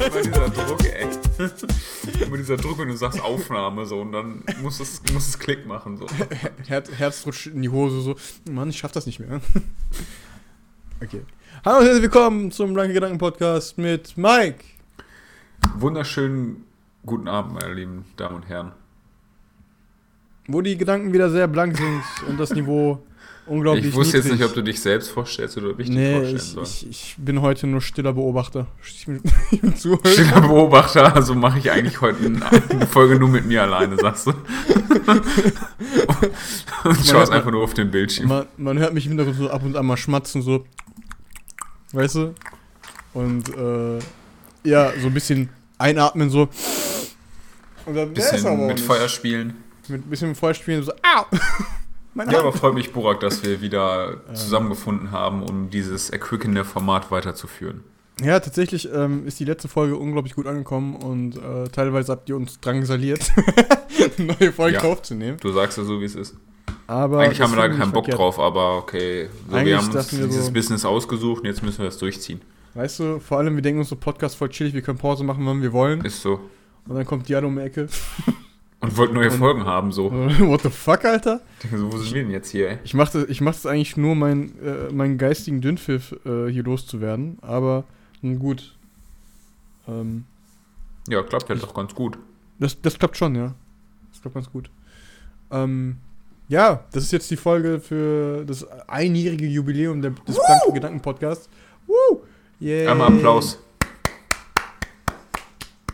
Immer dieser Druck, ey. Immer dieser Druck, wenn du sagst Aufnahme so und dann muss es, muss es Klick machen. So. Her Herz rutscht in die Hose so. Mann, ich schaff das nicht mehr. okay. Hallo und herzlich willkommen zum Blanke Gedanken Podcast mit Mike. Wunderschönen guten Abend, meine lieben Damen und Herren. Wo die Gedanken wieder sehr blank sind und das Niveau unglaublich Ich wusste niedrig. jetzt nicht, ob du dich selbst vorstellst oder mich Nee, vorstellen ich, soll. ich, ich bin heute nur stiller Beobachter. Ich bin, ich bin. Stiller Beobachter, also mache ich eigentlich heute eine Folge nur mit mir alleine, sagst du. und schaust einfach nur auf den Bildschirm. Man, man hört mich im Hintergrund so ab und an mal schmatzen, so. Weißt du? Und äh, ja, so ein bisschen einatmen, so. Und dann ist Bisschen aber mit nicht. Feuer spielen. Mit ein bisschen Feuer spielen, so. Au! Meine Ja, Hand. aber freut mich, Burak, dass wir wieder zusammengefunden haben, um dieses erquickende Format weiterzuführen. Ja, tatsächlich ähm, ist die letzte Folge unglaublich gut angekommen und äh, teilweise habt ihr uns drangsaliert, eine neue Folge Ja. aufzunehmen. Du sagst ja so, wie es ist. Aber Eigentlich haben wir da keinen Bock verkehrt. drauf, aber okay. So, wir haben uns wir dieses so- Business ausgesucht und jetzt müssen wir das durchziehen. Weißt du, vor allem, wir denken uns so Podcast voll chillig, wir können Pause machen, wann wir wollen. Ist so. Und dann kommt Diado um die Ecke. Und wollten neue Und- Folgen haben, so. What the fuck, Alter? so. Wo sind wir denn jetzt hier, ey? Ich mache das, ich mach das eigentlich nur, mein, äh, meinen geistigen Dünnpfiff äh, hier loszuwerden. Aber nun gut. Ähm, Ja, klappt ja Ich- doch ganz gut. das, das klappt schon, ja. Das klappt ganz gut. Ähm, ja, das ist jetzt die Folge für das einjährige Jubiläum der, des Blanken Gedanken Podcasts. Woo! Yeah. Einmal Applaus.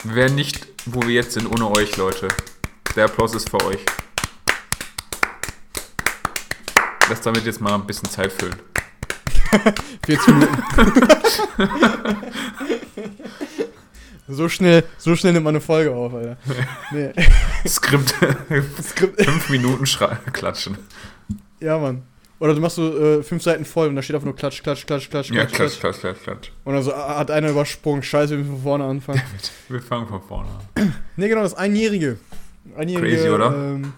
Wir wären nicht, wo wir jetzt sind, ohne euch, Leute. Der Applaus ist für euch. Lass damit jetzt mal ein bisschen Zeit füllen. 40 Minuten. so schnell, so schnell nimmt man eine Folge auf, Alter. Nee. Skript. Skript- Fünf Minuten klatschen. Ja, Mann. Oder du machst so äh, fünf Seiten voll und da steht einfach nur Klatsch, Klatsch, Klatsch, Klatsch, Ja, Klatsch, klatsch, klatsch, klatsch, klatsch. Und dann so ah, hat einer übersprungen. Scheiße, wir müssen von vorne anfangen. Wir fangen von vorne an. nee, genau, das einjährige. Einjährige Crazy, oder? Ähm,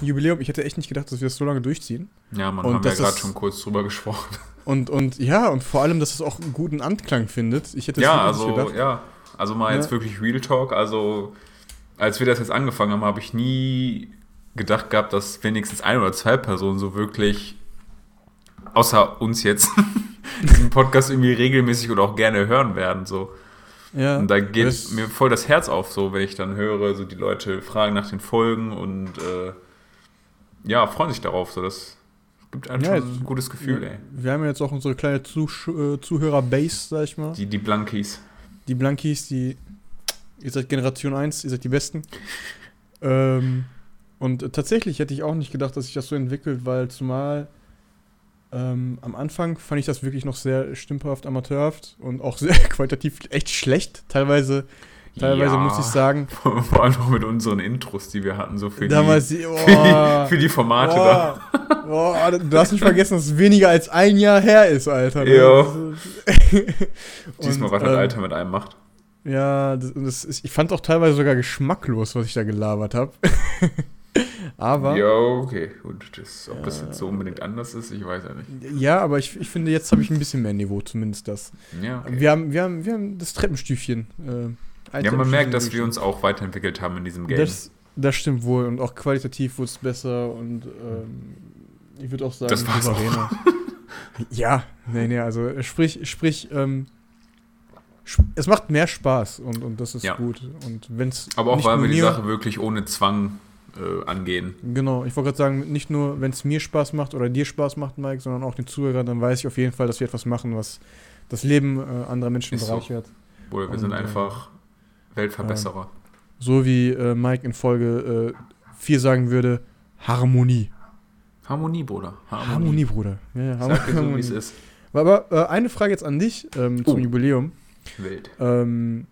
Jubiläum. Ich hätte echt nicht gedacht, dass wir das so lange durchziehen. Ja, man, Und haben ja gerade schon kurz drüber gesprochen. Und, und ja, und vor allem, dass es auch einen guten Anklang findet. Ich hätte Ja, also, gedacht. ja. Also mal Ja. jetzt wirklich Real Talk. Also, als wir das jetzt angefangen haben, habe ich nie gedacht gehabt, dass wenigstens ein oder zwei Personen so wirklich, außer uns jetzt, diesen Podcast irgendwie regelmäßig oder auch gerne hören werden. So. Ja, Und da geht das- mir voll das Herz auf, so wenn ich dann höre, so die Leute fragen nach den Folgen und äh, ja, freuen sich darauf. So, das gibt einem Ja, schon ein gutes Gefühl, ey. Wir haben ja jetzt auch unsere kleine Zusch äh, Zuhörer-Base, sag ich mal. Die, die Blankies. Die Blankies, die. Ihr seid Generation 1, ihr seid die Besten. Ähm, und tatsächlich hätte ich auch nicht gedacht, dass sich das so entwickelt, weil zumal ähm, am Anfang fand ich das wirklich noch sehr stümperhaft, amateurhaft und auch sehr qualitativ echt schlecht. Teilweise, teilweise Ja. muss ich sagen. Vor allem auch mit unseren Intros, die wir hatten, so für, damals, die, die, für, die, oh, für die Formate da. oh, oh, du darfst nicht vergessen, dass es weniger als ein Jahr her ist, Alter. ne? Und, Diesmal, was das ähm, Alter mit einem macht. Ja, das, das ist, ich fand auch teilweise sogar geschmacklos, was ich da gelabert habe. Aber Ja, okay. Und das, ob das jetzt so unbedingt anders ist, ich weiß ja nicht. ja, aber ich, ich finde, jetzt habe ich ein bisschen mehr Niveau, zumindest das. Ja, okay. Wir, haben, wir, haben, wir haben das Treppenstüfchen. Äh, ja man merkt, dass wir uns auch weiterentwickelt haben in diesem Game. Das, das stimmt wohl. Und auch qualitativ wurde es besser und ähm, ich würde auch sagen, Das war's souveräner. ja, nee, nee, also sprich, sprich, ähm, es macht mehr Spaß und, und das ist Ja. gut. Und wenn's Aber auch, weil wir die Sache wirklich ohne Zwang äh, angehen. Genau, ich wollte gerade sagen, nicht nur, wenn es mir Spaß macht oder dir Spaß macht, Mike, sondern auch den Zuhörern, dann weiß ich auf jeden Fall, dass wir etwas machen, was das Leben äh, anderer Menschen Ist so. bereichert. Oder wir Und, sind äh, einfach Weltverbesserer. So wie äh, Mike in Folge 4 sagen würde, Harmonie. Harmonie, Bruder. Harmonie, Bruder. Ja, ja, Sag dir so, wie Harmonie. es ist. Aber äh, eine Frage jetzt an dich ähm, zum Oh. Jubiläum. Wild. Ähm,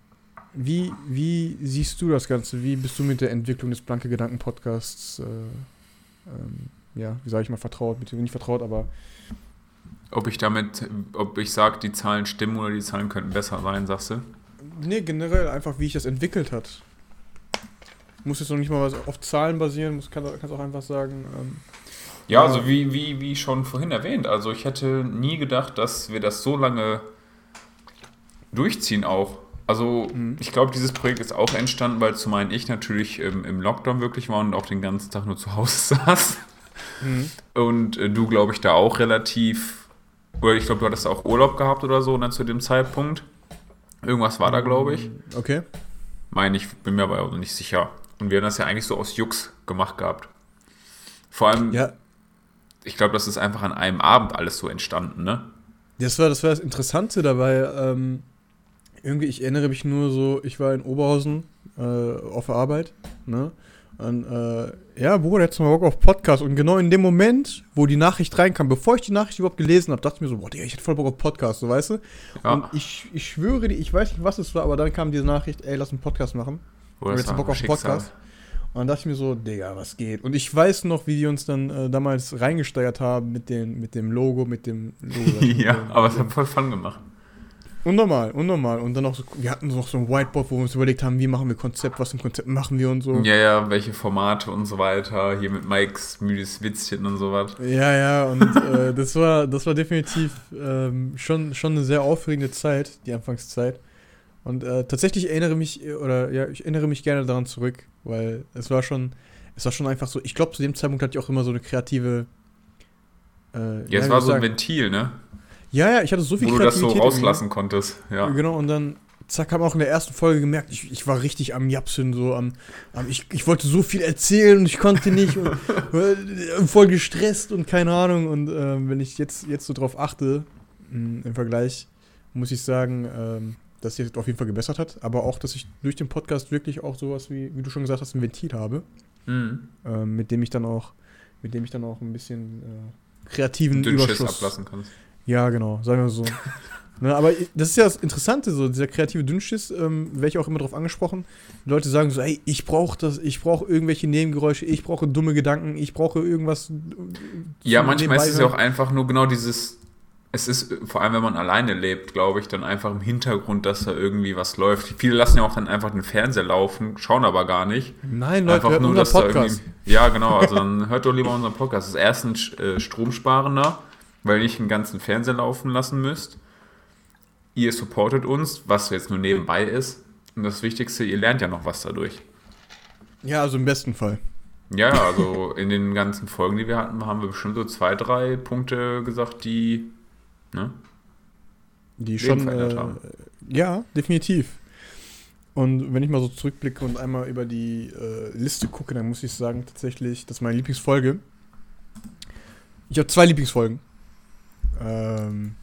wie, wie siehst du das Ganze? Wie bist du mit der Entwicklung des Blanke Gedanken Podcasts, äh, ähm, ja, wie sage ich mal, vertraut? Bitte nicht vertraut, aber Ob ich damit, ob ich sage, die Zahlen stimmen oder die Zahlen könnten besser sein, sagst du? Nee, generell einfach, wie sich das entwickelt hat. Muss jetzt noch nicht mal was auf Zahlen basieren, muss, kann, kannst auch einfach sagen. Ähm, Ja, Ja. also wie, wie, wie schon vorhin erwähnt, also ich hätte nie gedacht, dass wir das so lange durchziehen auch. Also ich glaube, dieses Projekt ist auch entstanden, weil zum einen ich natürlich ähm, im Lockdown wirklich war und auch den ganzen Tag nur zu Hause saß. Und äh, du, glaube ich, da auch relativ, oder ich glaube, du hattest auch Urlaub gehabt oder so dann zu dem Zeitpunkt. Irgendwas war da, glaube ich. Okay. Meine ich, bin mir aber auch nicht sicher. Und wir haben das ja eigentlich so aus Jux gemacht gehabt. Vor allem, Ja, ich glaube, das ist einfach an einem Abend alles so entstanden, ne? das war das, war das Interessante dabei. Ähm, irgendwie, ich erinnere mich nur so, ich war in Oberhausen äh, auf der Arbeit, ne? Und, äh, ja, Bruder, jetzt mal Bock auf Podcast. Und genau in dem Moment, wo die Nachricht reinkam, bevor ich die Nachricht überhaupt gelesen habe, dachte ich mir so, boah, Digga, ich hätte voll Bock auf Podcast, so weißt du? Ja. Und ich, ich schwöre dir, ich weiß nicht, was es war, aber dann kam diese Nachricht, ey, lass einen Podcast machen. Oder jetzt Bock auf. Podcast. Und dann dachte ich mir so, Digga, was geht? Und ich weiß noch, wie die uns dann äh, damals reingesteigert haben mit, den, mit dem Logo, mit dem Logo. ja, aber es hat voll Fun gemacht. Unnormal, unnormal. Und dann auch so, wir hatten noch so ein Whiteboard, wo wir uns überlegt haben, wie machen wir Konzept, was ein Konzept machen wir und so. Ja, ja, welche Formate und so weiter. Hier mit Mikes müdes Witzchen und so was. Ja, ja, und äh, das war, das war definitiv ähm, schon, schon eine sehr aufregende Zeit, die Anfangszeit. Und äh, tatsächlich erinnere mich, oder ja, ich erinnere mich gerne daran zurück, weil es war schon, es war schon einfach so, ich glaube, zu dem Zeitpunkt hatte ich auch immer so eine kreative. Äh, Ja, es war so ein? Ventil, ne? Ja, ja, ich hatte so viel Wo du das so Kreativität rauslassen konntest. Ja. Genau, und dann, zack, haben wir auch in der ersten Folge gemerkt, ich, ich war richtig am Japsen, so am, am ich, ich wollte so viel erzählen und ich konnte nicht und äh, voll gestresst und keine Ahnung. Und ähm, wenn ich jetzt, jetzt so drauf achte, mh, im Vergleich, muss ich sagen, ähm, dass sich das auf jeden Fall gebessert hat, aber auch, dass ich durch den Podcast wirklich auch sowas wie, wie du schon gesagt hast, ein Ventil habe, Mhm. ähm, mit dem ich dann auch, mit dem ich dann auch ein bisschen äh, kreativen Dünnschiss Überschuss ablassen kannst. Ja, genau, sagen wir so. ne, aber das ist ja das Interessante, so dieser kreative Dünnschiss, ähm, werde ich auch immer drauf angesprochen. Die Leute sagen so, ey, ich brauche das, ich brauche irgendwelche Nebengeräusche, ich brauche dumme Gedanken, ich brauche irgendwas. äh, Ja, manchmal ist es ja auch einfach nur genau dieses. Es ist, vor allem wenn man alleine lebt, glaube ich, dann einfach im Hintergrund, dass da irgendwie was läuft. Viele lassen ja auch dann einfach den Fernseher laufen, schauen aber gar nicht. Nein, Leute, einfach hört nur, dass da Podcast. irgendwie. Ja, genau, also dann hört doch lieber unseren Podcast. Das ist erstens äh, stromsparender, weil ihr nicht den ganzen Fernseher laufen lassen müsst. Ihr supportet uns, was jetzt nur nebenbei ist. Und das Wichtigste, ihr lernt ja noch was dadurch. Ja, also im besten Fall. Ja, also in den ganzen Folgen, die wir hatten, haben wir bestimmt so zwei, drei Punkte gesagt, die. Ne? Die schon. Äh, haben. ja, definitiv. Und wenn ich mal so zurückblicke und einmal über die äh, Liste gucke, dann muss ich sagen, tatsächlich, das ist meine Lieblingsfolge. Ich habe zwei Lieblingsfolgen. Ähm,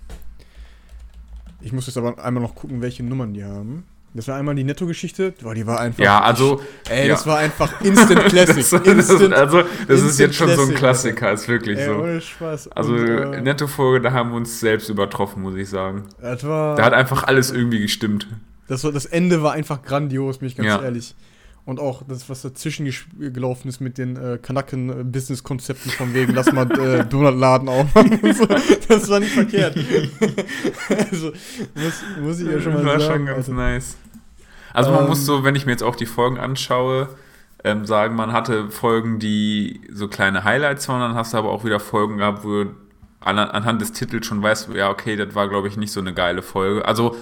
ich muss jetzt aber einmal noch gucken, welche Nummern die haben. Das war einmal die Netto-Geschichte. Boah, die war einfach. Ja, also. Ey, das ja. war einfach Instant Classic. Das, das, Instant. also, das ist Instant jetzt schon so ein Classic, Klassiker, ist wirklich ey, so. ohne Spaß. Also, Und, äh, nette Folge, da haben wir uns selbst übertroffen, muss ich sagen. das war. Da hat einfach alles irgendwie gestimmt. Das, war, das Ende war einfach grandios, bin ich ganz Ja. ehrlich. Und auch das, was dazwischen gelaufen ist mit den äh, Kanaken-Business-Konzepten von wegen, lass mal äh, Donutladen aufmachen. so, das war nicht verkehrt. also, muss, muss ich ja schon mal war sagen. schon ganz Alter. nice. Also, man Ähm, muss so, wenn ich mir jetzt auch die Folgen anschaue, ähm, sagen, man hatte Folgen, die so kleine Highlights waren, dann hast du aber auch wieder Folgen gehabt, wo du an, anhand des Titels schon weißt, ja, okay, das war, glaube ich, nicht so eine geile Folge. Also,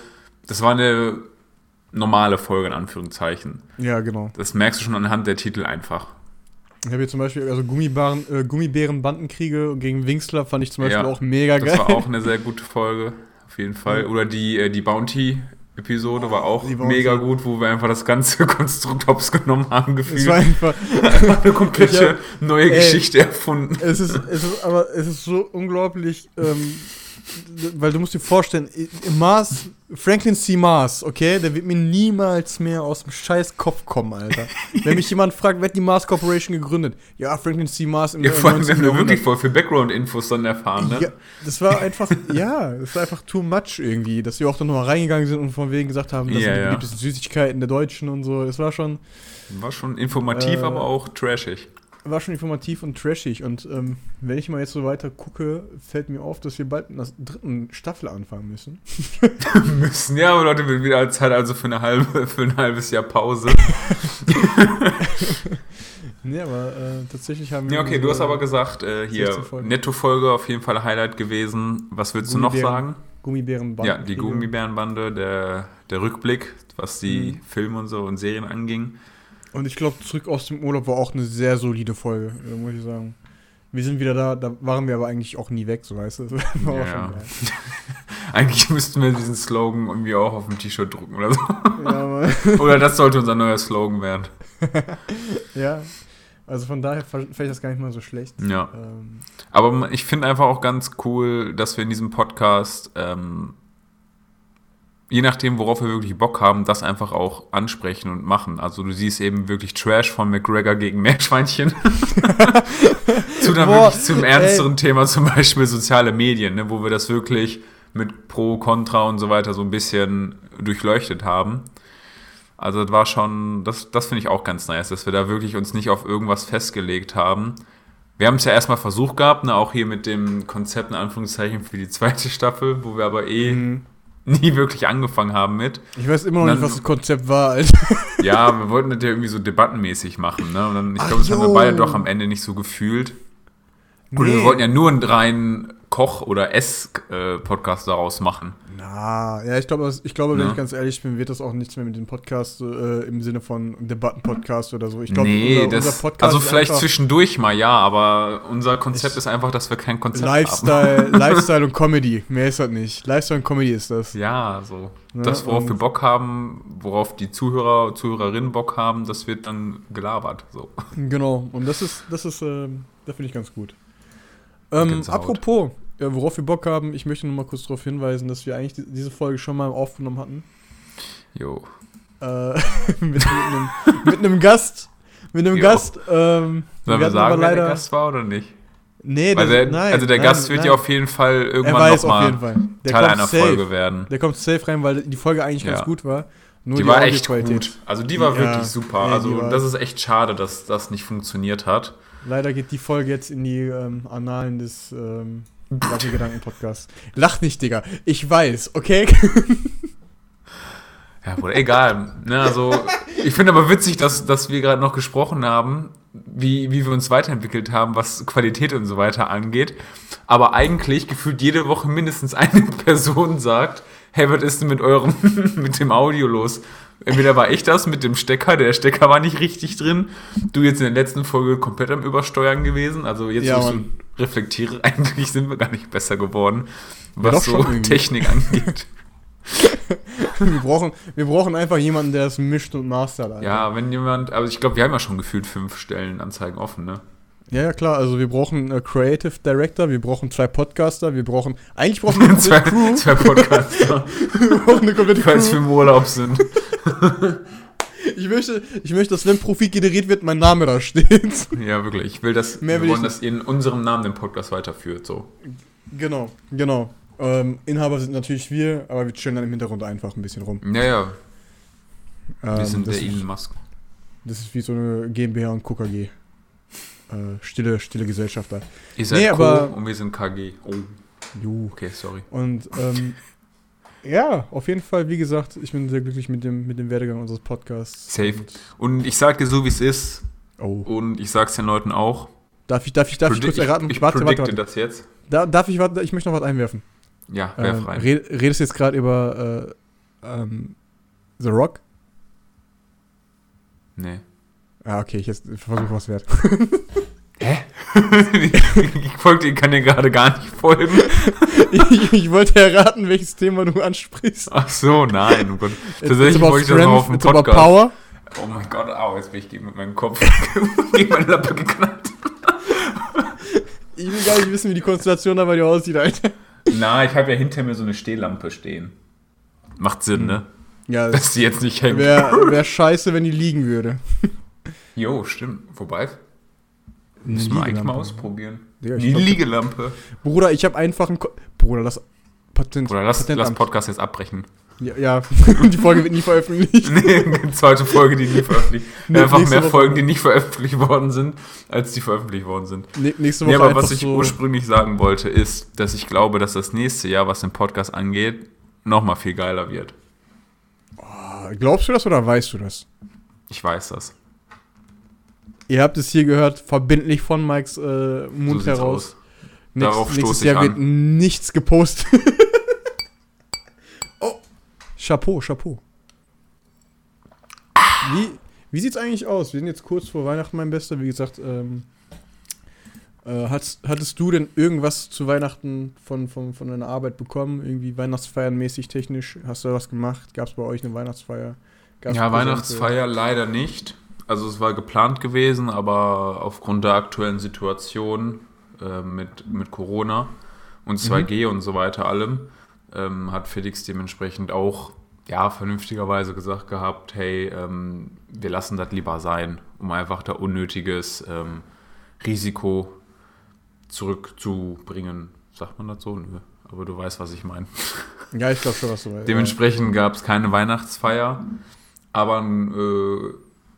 das war eine normale Folge, in Anführungszeichen. Ja, genau. Das merkst du schon anhand der Titel einfach. Ich habe hier zum Beispiel, also Gummibären, äh, Gummibären-Bandenkriege gegen Wingsler fand ich zum Beispiel Ja, auch mega Das geil. war auch eine sehr gute Folge, auf jeden Fall. Oder die, äh, die Bounty-Episode war auch Bounty. mega gut, wo wir einfach das ganze Konstrukt hops genommen haben, es gefühlt. war einfach, eine komplette hab- neue ey. Geschichte erfunden. es ist, es ist, aber es ist so unglaublich, ähm, weil du musst dir vorstellen, Mars, Franklin C. Mars, okay, der wird mir niemals mehr aus dem scheiß Kopf kommen, Alter. Wenn mich jemand fragt, wer hat die Mars Corporation gegründet? Ja, Franklin C. Mars im Ja, vor allem, wir 19. haben ja wirklich voll viel Background-Infos dann erfahren, ne? Ja, das war einfach, ja, das war einfach too much irgendwie, dass wir auch dann nochmal reingegangen sind und von wegen gesagt haben, das Ja, sind die ja. beliebtesten Süßigkeiten der Deutschen und so. Das war schon, War schon informativ, Äh, aber auch trashig. War schon informativ und trashig. Und ähm, wenn ich mal jetzt so weiter gucke, fällt mir auf, dass wir bald mit einer dritten Staffel anfangen müssen. Müssen, ja, aber Leute, wird wieder Zeit also für, eine halbe, für ein halbes Jahr Pause. Nee, aber äh, tatsächlich haben wir. Ja, okay, du hast aber gesagt, äh, hier, 16 Folgen. Netto-Folge auf jeden Fall Highlight gewesen. Was willst du noch sagen? Gummibärenbande. Ja, die Gummibärenbande, der, der Rückblick, was die Mhm. Filme und so und Serien anging. Und ich glaube, zurück aus dem Urlaub war auch eine sehr solide Folge, äh, muss ich sagen. Wir sind wieder da, da waren wir aber eigentlich auch nie weg, so weißt du. Ja. Eigentlich müssten wir diesen Slogan irgendwie auch auf dem T-Shirt drucken oder so. Ja. Oder das sollte unser neuer Slogan werden. ja. Also von daher fand ich das gar nicht mal so schlecht. Ja. Ähm, Aber ich finde einfach auch ganz cool, dass wir in diesem Podcast, ähm, je nachdem, worauf wir wirklich Bock haben, das einfach auch ansprechen und machen. Also du siehst eben wirklich Trash von McGregor gegen Meerschweinchen. zu dann Boah, wirklich zum ernsteren Thema, zum Beispiel soziale Medien, ne, wo wir das wirklich mit Pro, Contra und so weiter so ein bisschen durchleuchtet haben. Also das war schon, das, das finde ich auch ganz nice, dass wir da wirklich uns nicht auf irgendwas festgelegt haben. Wir haben es ja erstmal versucht gehabt, ne, auch hier mit dem Konzept in Anführungszeichen für die zweite Staffel, wo wir aber eh mhm. nie wirklich angefangen haben mit. ich weiß immer noch Dann- nicht, was das Konzept war, Alter. Ja, wir wollten das ja irgendwie so debattenmäßig machen, ne? Und dann, ich glaube, das haben wir beide doch am Ende nicht so gefühlt. Gut, wir Nee. wollten ja nur einen reinen Koch- oder Ess-Podcast daraus machen. Na, ja, ich glaube, ich glaube, wenn Ja. ich ganz ehrlich bin, wird das auch nichts mehr mit dem Podcast äh, im Sinne von Debatten-Podcast oder so. Ich glaube, nee, unser, das, unser Podcast also vielleicht zwischendurch mal, ja, aber unser Konzept ist einfach, dass wir kein Konzept haben. Lifestyle, Lifestyle und Comedy. Mehr ist das nicht. Lifestyle und Comedy ist das. Ja, so. Ne, das, worauf und- wir Bock haben, worauf die Zuhörer, Zuhörerinnen Bock haben, das wird dann gelabert. So. Genau. Und das ist, das ist, ähm, das finde ich ganz gut. Ähm, apropos, ja, worauf wir Bock haben, ich möchte nur mal kurz darauf hinweisen, dass wir eigentlich die, diese Folge schon mal aufgenommen hatten. Jo. Äh, mit, einem, mit einem Gast. Mit einem Jo. Gast. Ähm, Sollen wir sagen, aber wer der Gast war oder nicht? Nee, das, der, nein. also der nein, Gast wird nein. ja auf jeden Fall irgendwann nochmal. Der Teil einer safe. Folge werden. Der kommt safe rein, weil die Folge eigentlich ganz Ja. gut war. Nur die, war echt gut. Also die war Ja, wirklich super. nee, also die das ist echt schade, dass das nicht funktioniert hat. Leider geht die Folge jetzt in die ähm, Annalen des ähm, Gedanken-Podcasts. Lach nicht, Digga. Ich weiß, okay? Ja, wohl egal. Ne, also, ich finde aber witzig, dass, dass wir gerade noch gesprochen haben, wie, wie wir uns weiterentwickelt haben, was Qualität und so weiter angeht. Aber eigentlich gefühlt jede Woche mindestens eine Person sagt, hey, was ist denn mit eurem, mit dem Audio los? Entweder war ich das mit dem Stecker, der Stecker war nicht richtig drin. Du jetzt in der letzten Folge komplett am Übersteuern gewesen. Also jetzt, Ja, wo ich so reflektiere, eigentlich sind wir gar nicht besser geworden, was so. Technik angeht. wir, brauchen, wir brauchen einfach jemanden, der es mischt und mastert. Alter. Ja, wenn jemand, also ich glaube, wir haben ja schon gefühlt fünf Stellenanzeigen offen, ne? Ja, ja, klar. Also wir brauchen äh, Creative Director, wir brauchen zwei Podcaster, wir brauchen... Eigentlich brauchen wir zwei, Crew. zwei Podcaster, Wir brauchen eine komplette falls wir im Urlaub sind. Ich möchte, ich möchte, dass wenn Profit generiert wird, mein Name da steht. Ja, wirklich. Ich will, dass Mehr wir will wollen, dass ihr in unserem Namen den Podcast weiterführt. So. Genau, genau. Ähm, Inhaber sind natürlich wir, aber wir chillen dann im Hintergrund einfach ein bisschen rum. Ja, ja. Wir Ähm, sind das, der Elon Musk. das ist wie so eine GmbH und KKG. Äh, stille, stille Gesellschafter. Ihr seid Nee, Co aber- und wir sind KG. Oh, Juh. okay, sorry. Und ähm, ja, auf jeden Fall, wie gesagt, ich bin sehr glücklich mit dem, mit dem Werdegang unseres Podcasts. Safe. Und, Und ich sag dir so, wie es ist. oh. Und ich sag's den Leuten auch. Darf ich, darf ich, darf ich Predi- kurz erraten? Ich, ich warte, warte, warte. das jetzt. Da, darf ich, warte, ich möchte noch was einwerfen. Ja, werf Ähm, rein. red, redest du jetzt gerade über äh, ähm, The Rock? nee. Ah, okay, ich jetzt versuche was wert. Hä? ich folge dir, kann dir gerade gar nicht folgen. ich, ich wollte erraten, welches Thema du ansprichst. Ach so, nein. Oh Gott. Tatsächlich wollte ich das noch auf dem it's about Podcast. Power. Oh mein Gott, au, jetzt bin ich gegen mit meinem Kopf gegen meine Lappe geknallt. Ich will gar nicht wissen, wie die Konstellation da bei dir aussieht, Alter. Na, ich habe ja hinter mir so eine Stehlampe stehen. Macht Sinn, ne? Ja, das Dass die jetzt nicht hängt. wäre wär scheiße, wenn die liegen würde. Jo, stimmt. Wobei, müssen wir eigentlich mal ausprobieren. Ich Die Liegelampe. Bruder, ich habe einfach ein. Ko Bruder, das Patent. Oder lass, lass Patentamt. Podcast jetzt abbrechen. Ja, ja. die Folge wird nie veröffentlicht. Nee, zweite Folge, die nie veröffentlicht. Nee, Einfach nächste mehr Woche. Folgen, die nicht veröffentlicht worden sind, als die veröffentlicht worden sind. Nee, nächste Woche Nee, aber einfach was ich so. ursprünglich sagen wollte, ist, dass ich glaube, dass das nächste Jahr, was den Podcast angeht, nochmal viel geiler wird. Ah, Glaubst du das oder weißt du das? Ich weiß das. Ihr habt es hier gehört, verbindlich von Mikes äh, Mund So heraus. aus. Darauf nächstes Jahr an. wird nichts gepostet. Chapeau, Chapeau. Wie, wie sieht's eigentlich aus? Wir sind jetzt kurz vor Weihnachten, mein Bester. Wie gesagt, ähm, äh, hattest, hattest du denn irgendwas zu Weihnachten von, von, von deiner Arbeit bekommen? Irgendwie Weihnachtsfeiernmäßig, technisch? Hast du da was gemacht? Gab es bei euch eine Weihnachtsfeier? Gab's ja, Präsente? Weihnachtsfeier leider nicht. Also es war geplant gewesen, aber aufgrund der aktuellen Situation äh, mit, mit Corona und 2G und so weiter allem, ähm, hat Felix dementsprechend auch ja, vernünftigerweise gesagt gehabt, hey, ähm, wir lassen das lieber sein, um einfach da unnötiges ähm, Risiko zurückzubringen. Sagt man das so? Nö. Aber du weißt, was ich meine. Ja, ich glaube schon, was du meinst. Dementsprechend gab es keine Weihnachtsfeier, aber ein äh,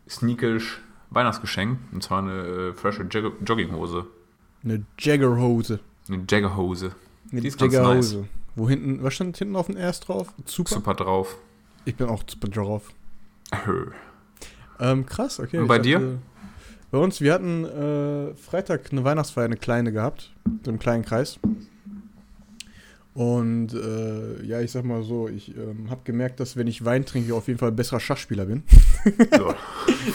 sneakisch Weihnachtsgeschenk. Und zwar eine äh, frische Jog Jogginghose. Eine Jaggerhose. Eine Jaggerhose. Eine Die ist ganz Jaggerhose. Wo hinten, was stand hinten auf dem Erst drauf? Super. Super drauf. Ich bin auch super drauf. Ähm, krass, okay. Und bei dir? Bei uns, wir hatten äh, Freitag eine Weihnachtsfeier, eine kleine gehabt, so im kleinen Kreis. Und äh, ja, ich sag mal so, ich ähm, habe gemerkt, dass wenn ich Wein trinke, ich auf jeden Fall ein besserer Schachspieler bin. So.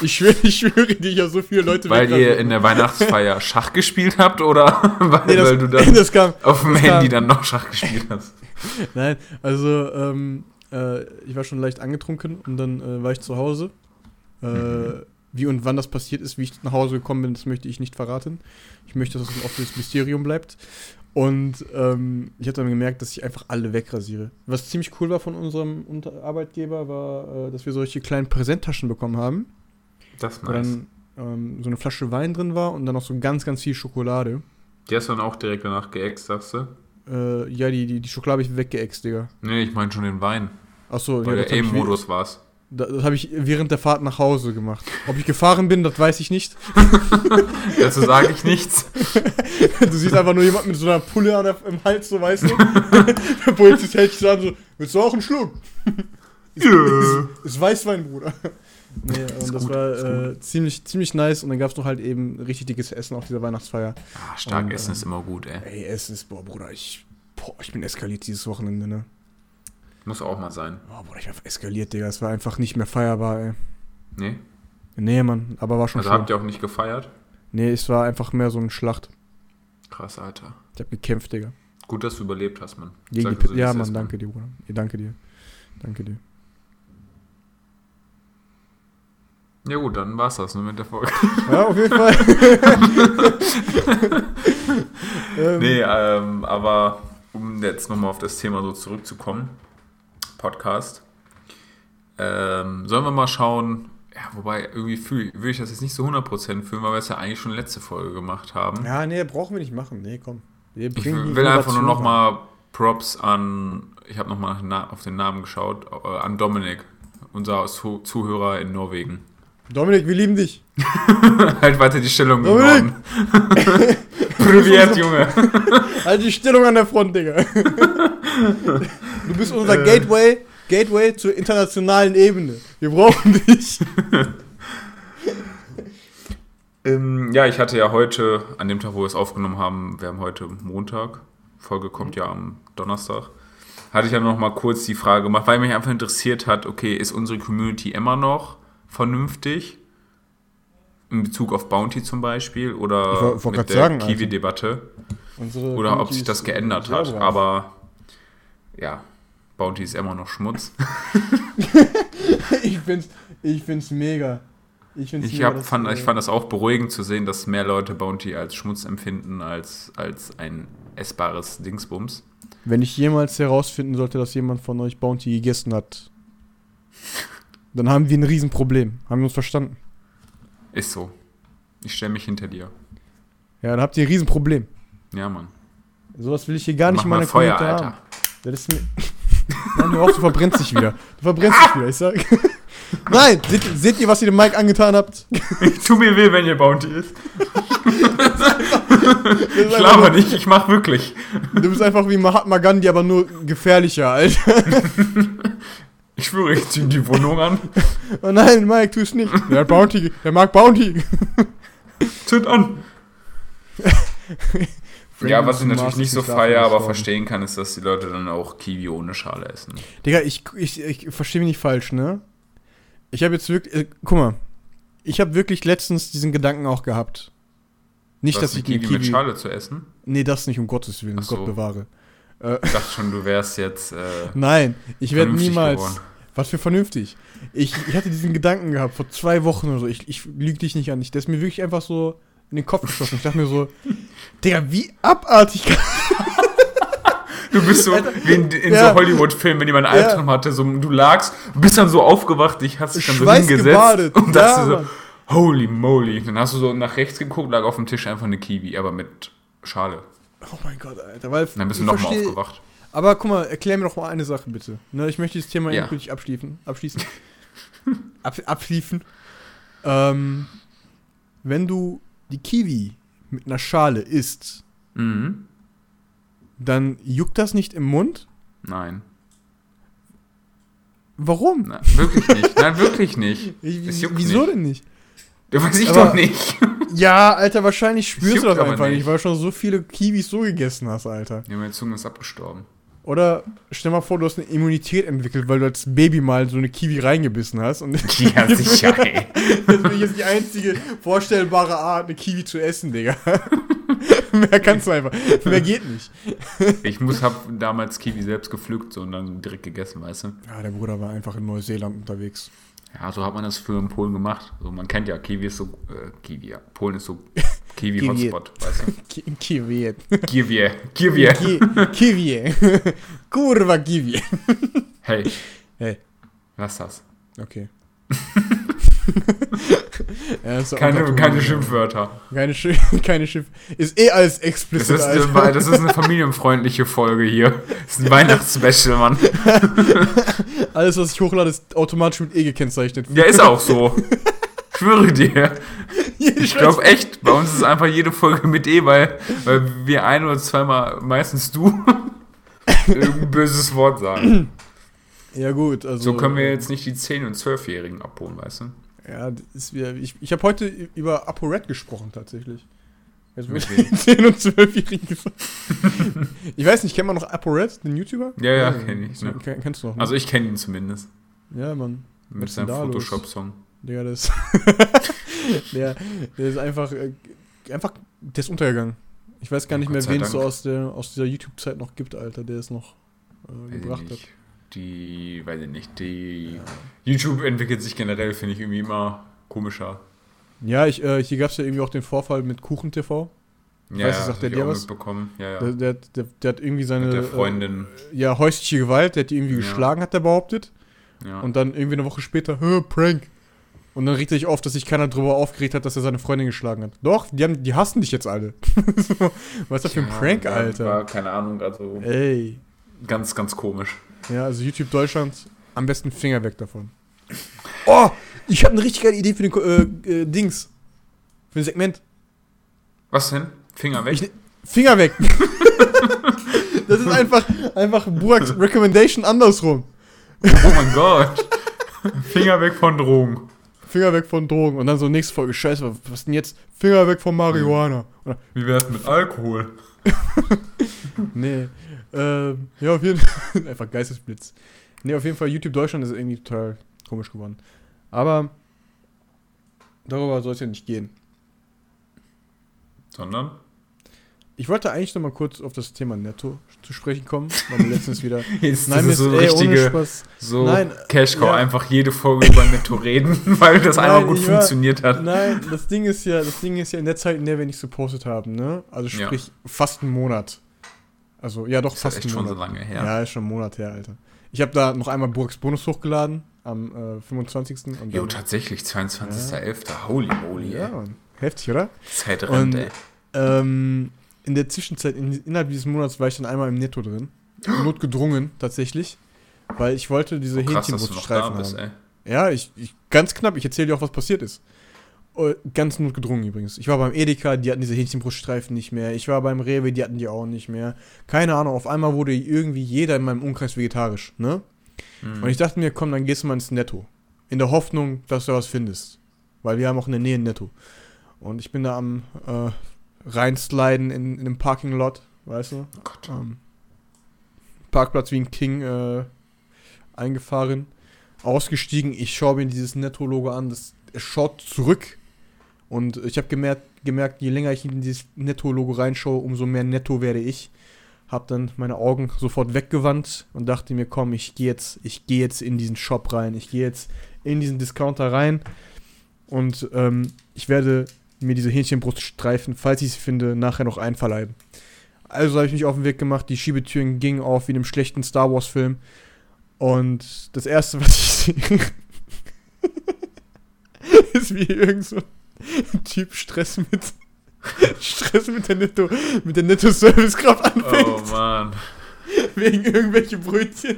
Ich schwöre, ich schwöre dir, ich habe so viele Leute Weil ihr in der Weihnachtsfeier Schach gespielt habt oder weil, nee, das, weil du dann das kam. auf dem Handy kam- dann noch Schach gespielt hast? Nein, also ähm, äh, ich war schon leicht angetrunken und dann äh, war ich zu Hause. Äh, Mhm. Wie und wann das passiert ist, wie ich nach Hause gekommen bin, das möchte ich nicht verraten. Ich möchte, dass es ein offenes Mysterium bleibt. Und ähm, ich habe dann gemerkt, dass ich einfach alle wegrasiere. Was ziemlich cool war von unserem Arbeitgeber, war, äh, dass wir solche kleinen Präsenttaschen bekommen haben, Das ist wo nice. dann ähm, so eine Flasche Wein drin war und dann noch so ganz, ganz viel Schokolade. Die hast du dann auch direkt danach geäxt, sagst du? Äh, ja, die, die, die Schokolade habe ich weggeext, Digga. Nee, ich meine schon den Wein. Achso, Weil ja, der Aim-Modus war's. Da- Das habe ich während der Fahrt nach Hause gemacht. Ob ich gefahren bin, das weiß ich nicht. Dazu sage ich nichts. Du siehst einfach nur jemand mit so einer Pulle an der, im Hals, so weißt du. Der Polizist hält dich so an, so, willst du auch einen Schluck? Ist, ist, ist Weißwein, Bruder. Nee, und das gut, war äh, ziemlich, ziemlich nice. Und dann gab es noch halt eben richtig dickes Essen auf dieser Weihnachtsfeier. Ah, stark Und, essen ähm, ist immer gut, ey. Ey, Essen ist, boah, Bruder, ich, boah, ich bin eskaliert dieses Wochenende, ne? Muss auch mal sein. Boah, Bruder, ich bin eskaliert, Digga. Es war einfach nicht mehr feierbar, ey. Nee? Nee, Mann, aber war schon Also schlimm. habt ihr auch nicht gefeiert? Nee, es war einfach mehr so eine Schlacht. Krass, Alter. Ich hab gekämpft, Digga. Gut, dass du überlebt hast, Mann. Gegen Sag die so, ja, Mann, danke dir, Bruder. Danke dir. Danke dir. Ja gut, dann war's das ne, mit der Folge. Ja, auf jeden Fall. ähm, nee, ähm, aber um jetzt nochmal auf das Thema so zurückzukommen, Podcast, ähm, sollen wir mal schauen, ja, wobei irgendwie fühl, würde ich das jetzt nicht so 100% fühlen, weil wir es ja eigentlich schon letzte Folge gemacht haben. Ja, nee, brauchen wir nicht machen. Nee, komm. Ich will einfach nur nochmal Props an, ich habe nochmal auf den Namen geschaut, äh, an Dominik, unser Zu Zuhörer in Norwegen. Dominik, wir lieben dich. halt weiter die Stellung Dominik! Priviert, Junge. Halt die Stellung an der Front, Digga. Du bist unser Äh. Gateway, Gateway zur internationalen Ebene. Wir brauchen dich. Ähm, ja, ich hatte ja heute, an dem Tag, wo wir es aufgenommen haben, wir haben heute Montag, Folge kommt ja am Donnerstag, hatte ich ja noch mal kurz die Frage gemacht, weil mich einfach interessiert hat, okay, ist unsere Community immer noch vernünftig? In Bezug auf Bounty zum Beispiel Ich oder wollt mit der sagen, Alter. Kiwi-Debatte Unsere oder ob sich das geändert hat. Aber ja, Bounty ist immer noch Schmutz. ich find's, ich find's mega. Ich, find's Ich, mega, hab, fand, ich fand das auch beruhigend zu sehen, dass mehr Leute Bounty als Schmutz empfinden als, als ein essbares Dingsbums. Wenn ich jemals herausfinden sollte, dass jemand von euch Bounty gegessen hat, dann haben wir ein Riesenproblem. Haben wir uns verstanden? Ist so. Ich stelle mich hinter dir. Ja, dann habt ihr ein Riesenproblem. Ja, Mann. Sowas will ich hier gar nicht Mach in meiner Feuer, Community Alter. haben. Das ist mir. Nein, hör auf, du verbrennst dich wieder. Du verbrennst dich wieder, ich sag. Nein, seht, seht ihr, was ihr dem Mike angetan habt? Tu mir weh, wenn ihr Bounty ist Ich laber nur- nicht, ich mach wirklich. Du bist einfach wie Mahatma Gandhi, aber nur gefährlicher, Alter. Ich schwöre, ich zieh die Wohnung an. Oh nein, Mike, tu es nicht. Der hat Bounty, der mag Bounty. Zünd an. ja, was ich natürlich nicht so davon feier, aber verstehen kann, ist, dass die Leute dann auch Kiwi ohne Schale essen. Digga, ich, ich, ich verstehe mich nicht falsch, ne? Ich habe jetzt wirklich, äh, guck mal, ich habe wirklich letztens diesen Gedanken auch gehabt. Nicht, dass die ich eine Kiwi, Kiwi, mit Schale zu essen? Nee, das nicht, um Gottes Willen, so. Gott bewahre. Ich dachte schon, du wärst jetzt äh, Nein, ich werde niemals. geworden. Was für vernünftig. Ich, ich hatte diesen Gedanken gehabt vor zwei Wochen oder so. Ich, ich lüge dich nicht an. Ich, der ist mir wirklich einfach so in den Kopf geschossen. Ich dachte mir so, Digga, wie abartig Du bist so wie in, in Ja. so Hollywood-Filmen, wenn jemand einen Ja. Albtraum hatte, so, du lagst, bist dann so aufgewacht, dich hast dich dann so hingesetzt und Ja, dachte Mann. so, holy moly. Dann hast du so nach rechts geguckt, lag auf dem Tisch einfach eine Kiwi, aber mit Schale. Oh mein Gott, Alter. Weil Und dann bist du ich nochmal aufgewacht. Aber guck mal, erklär mir doch mal eine Sache bitte. Ne, ich möchte dieses Thema Ja. endgültig abschließen. Abschließen. Ab, abschließen. Ähm, wenn du die Kiwi mit einer Schale isst, Mhm. dann juckt das nicht im Mund? Nein. Warum? Nein, wirklich nicht. Nein, wirklich nicht. Ich, wieso nicht. denn nicht? Das weiß ich Aber- doch nicht. Ja, Alter, wahrscheinlich spürst du das einfach nicht. nicht. weil du schon so viele Kiwis so gegessen hast, Alter. Ja, meine Zunge ist abgestorben. Oder stell mal vor, du hast eine Immunität entwickelt, weil du als Baby mal so eine Kiwi reingebissen hast. Und Ja, sicher, ey. ich jetzt die einzige vorstellbare Art, eine Kiwi zu essen, Digga. Mehr kannst du einfach. Mehr geht nicht. Ich muss, hab damals Kiwi selbst gepflückt so, und dann direkt gegessen, weißt du? Ja, der Bruder war einfach in Neuseeland unterwegs. Ja, so hat man das früher in Polen gemacht. So, man kennt ja, Kiwi ist so, äh, Kiwi, ja. Polen ist so Kiwi. Kiwi-Hotspot, weißt du? Ki Kiwi. Kiwi, Kiwi. Ki Kiwi. Kurwa Kiwi. Hey, Hey, lass das. okay. ja, Keine, keine. Schimpfwörter. Keine Schiff. Keine Schiff. Ist eh alles Das explicit, ist, eine, das ist eine familienfreundliche Folge hier. Das ist ein Weihnachtsspecial, Mann. Alles, was ich hochlade, ist automatisch mit E gekennzeichnet. Ja, ist auch so. Ich schwöre dir. Ich glaube echt, bei uns ist einfach jede Folge mit E, weil, weil wir ein oder zweimal, meistens du, irgendein böses Wort sagen. Ja, gut. Also, So können wir jetzt nicht die 10- und 12-Jährigen abholen, weißt du? Ja, ist wieder, ich, ich habe heute über ApoRed gesprochen, tatsächlich. Mit mit wem? 10- und 12-Jährigen gesagt. ich weiß nicht, kennt man noch ApoRed, den YouTuber? Ja, ja, kenn ich, so, ne. kenn- Kennst du noch, ne? Also ich kenne ihn zumindest. ja, Mann. Mit seinem? Photoshop-Song. Digga, das. der, der ist einfach. Äh, einfach. Der ist untergegangen. Ich weiß gar Ja, nicht mehr, wen es so aus, der, aus dieser YouTube-Zeit noch gibt, Alter, der es noch äh, Weiß ich gebracht hat. Die, weiß ich nicht, die YouTube entwickelt sich generell, finde ich, irgendwie immer komischer. Ja, ich, äh, hier gab es ja irgendwie auch den Vorfall mit KuchenTV. Ja, Weißt du, ja, sagt der ich dir was? mitbekommen. Ja, ja. Der, der, der, der hat irgendwie seine. Mit der Freundin. Äh, ja, häusliche Gewalt, der hat die irgendwie Ja. geschlagen, hat er behauptet. ja. Und dann irgendwie eine Woche später, Prank. Und dann regt er sich auf, dass sich keiner drüber aufgeregt hat, dass er seine Freundin geschlagen hat. Doch, die, haben, die hassen dich jetzt alle. was ist das für ein Prank, Alter? War, keine Ahnung, also Ey. ganz, ganz komisch. Ja, also YouTube Deutschland, am besten Finger weg davon. Oh, ich habe eine richtig geile Idee für den äh, äh, Dings. Für ein Segment. Was denn? Finger weg? Ich, ne- Finger weg. das ist einfach, einfach Buraks Recommendation andersrum. oh mein Gott. Finger weg von Drogen. Finger weg von Drogen. Und dann so nächste Folge, scheiße, was denn jetzt? Finger weg von Marihuana. Oder, Wie wär's mit Alkohol? nee. Ähm, ja, auf jeden Fall. einfach Geistesblitz. Nee, auf jeden Fall, YouTube Deutschland ist irgendwie total komisch geworden. Aber darüber soll es ja nicht gehen. Sondern? Ich wollte eigentlich noch mal kurz auf das Thema Netto zu sprechen kommen, weil wir letztens wieder. Jetzt Nein, das ist so ey, ohne richtige, Spaß. so Nein, Cash-Cow, ja. einfach jede Folge über Netto reden, weil das Nein, einmal gut war- funktioniert hat. Nein, das Ding ist ja, das Ding ist ja in der Zeit, in der wir nicht gepostet haben, ne? Also Ja. sprich fast einen Monat. Also ja, doch ist halt fast echt einen schon so Monat. lange her. Ja, ist schon ein Monat her, Alter. Ich habe da noch einmal Burgs Bonus hochgeladen am äh, 25. Und Jo, tatsächlich, 22.11. Holy moly, ja, ey. Heftig, oder? Zeit Und- rennt, ey. Ähm, in der Zwischenzeit, in, innerhalb dieses Monats war ich dann einmal im Netto drin. Notgedrungen, tatsächlich. Weil ich wollte diese Oh, Hähnchenbruststreifen bist, haben. ey. Ja, ich, ich ganz knapp, ich erzähle dir auch, was passiert ist. Oh, Ganz notgedrungen übrigens. Ich war beim Edeka, die hatten diese Hähnchenbruststreifen nicht mehr. Ich war beim Rewe, die hatten die auch nicht mehr. Keine Ahnung, auf einmal wurde irgendwie jeder in meinem Umkreis vegetarisch, ne? Hm. Und ich dachte mir, komm, dann gehst du mal ins Netto. In der Hoffnung, dass du was findest. Weil wir haben auch in der Nähe ein Netto. Und ich bin da am äh, reinsliden in, in einem Parking-Lot, weißt du? Oh Gott. Ähm, Parkplatz wie ein King äh, eingefahren, ausgestiegen. Ich schaue mir dieses Netto-Logo an, das es schaut zurück. Und ich habe gemerkt, gemerkt, je länger ich in dieses Netto-Logo reinschaue, umso mehr netto werde ich. Hab dann meine Augen sofort weggewandt und dachte mir, komm, ich gehe jetzt, ich gehe jetzt in diesen Shop rein, ich gehe jetzt in diesen Discounter rein und ähm, ich werde mir diese Hähnchenbruststreifen, falls ich sie finde, nachher noch einverleiben. Also habe ich mich auf den Weg gemacht, die Schiebetüren gingen auf wie in einem schlechten Star Wars Film und das erste, was ich sehe, ist wie irgend so ein Typ Stress mit Stress mit der Netto mit der Netto Servicekraft anfängt Oh Mann. wegen irgendwelche Brötchen.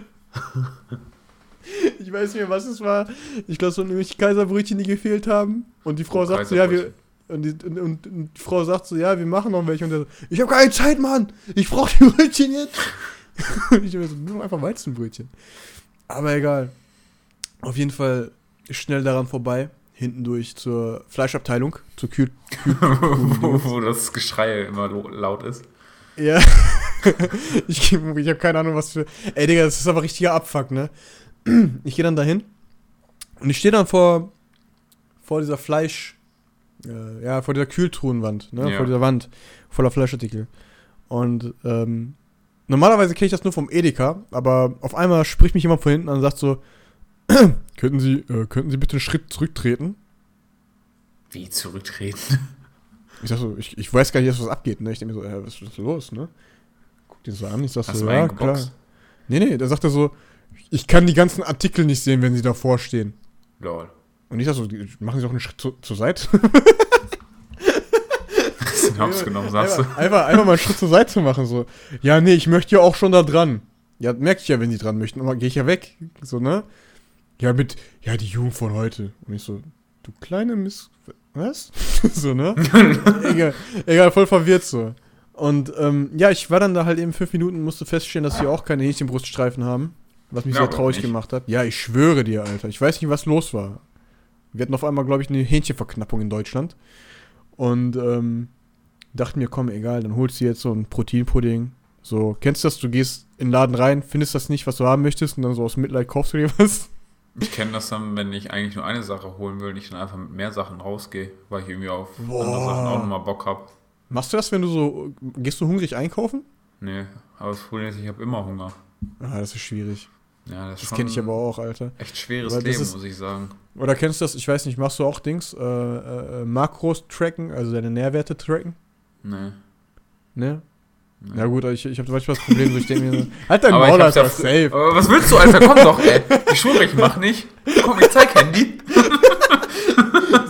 Ich weiß nicht mehr, was es war. Ich glaube, es waren irgendwelche Kaiserbrötchen, die gefehlt haben. Und die Frau Oh, sagt so, ja, wir. Und die, und, und, die Frau sagt so, ja, wir machen noch welche. Und der so, ich habe keine Zeit, Mann. Ich brauche die Brötchen jetzt. Und ich mir so, nimm einfach Weizenbrötchen. Aber egal. Auf jeden Fall schnell daran vorbei. Hinten durch zur Fleischabteilung, zur Kühl. wo, wo das Geschrei immer laut ist. Ja. ich ich habe keine Ahnung, was für. Ey, Digga, das ist aber richtiger Abfuck, ne? Ich gehe dann dahin und ich stehe dann vor, vor dieser Fleisch. Äh, ja, vor dieser Kühltruhenwand, ne? Ja. Vor dieser Wand voller Fleischartikel. Und ähm, normalerweise kenne ich das nur vom Edeka, aber auf einmal spricht mich jemand von hinten an und sagt so: Könnten Sie, äh, könnten Sie bitte einen Schritt zurücktreten? Wie zurücktreten? Ich sag so, ich, ich weiß gar nicht, was abgeht, ne? Ich denke mir so, äh, was ist los, ne? Guck den so an, ich sag Hast so, ja, klar. Nee, nee, da sagt er so, ich kann die ganzen Artikel nicht sehen, wenn sie davor stehen. Lol. Und ich sag so, machen Sie doch einen Schritt zu, zur Seite. Hops genommen, sagst du? einfach, einfach, mal einen Schritt zur Seite machen, so. Ja, nee, ich möchte ja auch schon da dran. Ja, merke ich ja, wenn die dran möchten. Aber gehe ich ja weg. So, ne? Ja, mit, ja, die Jugend von heute. Und ich so, du kleine Miss. Was? so, ne? egal, egal, voll verwirrt so. Und ähm, ja, ich war dann da halt eben fünf Minuten, musste feststellen, dass sie auch keine Hähnchenbruststreifen haben. Was mich Ja, sehr traurig nicht. gemacht hat. Ja, ich schwöre dir, Alter. Ich weiß nicht, was los war. Wir hatten auf einmal, glaube ich, eine Hähnchenverknappung in Deutschland. Und ähm, dachte mir, komm, egal, dann holst du jetzt so ein Proteinpudding. So, kennst du das? Du gehst in den Laden rein, findest das nicht, was du haben möchtest, und dann so aus Mitleid kaufst du dir was. Ich kenne das dann, wenn ich eigentlich nur eine Sache holen will, ich dann einfach mit mehr Sachen rausgehe, weil ich irgendwie auf Boah. andere Sachen auch nochmal Bock habe. Machst du das, wenn du so. Gehst du hungrig einkaufen? Nee, aber das Problem ist, ich habe immer Hunger. Ah, das ist schwierig. Ja, das Das kenne ich aber auch, Alter. echt schweres Leben, ist- muss ich sagen. Oder kennst du das? Ich weiß nicht, machst du auch Dings? Äh, äh, äh, Makros tracken, also deine Nährwerte tracken? Nee. Ne? nee. Ja, gut, ich, ich habe manchmal das Problem, so ich denke mir halt dein Maul, ja Alter, fr- safe. Aber was willst du, Alter? Komm doch, ey. Die Schule, ich mach nicht. Komm, ich zeig Handy.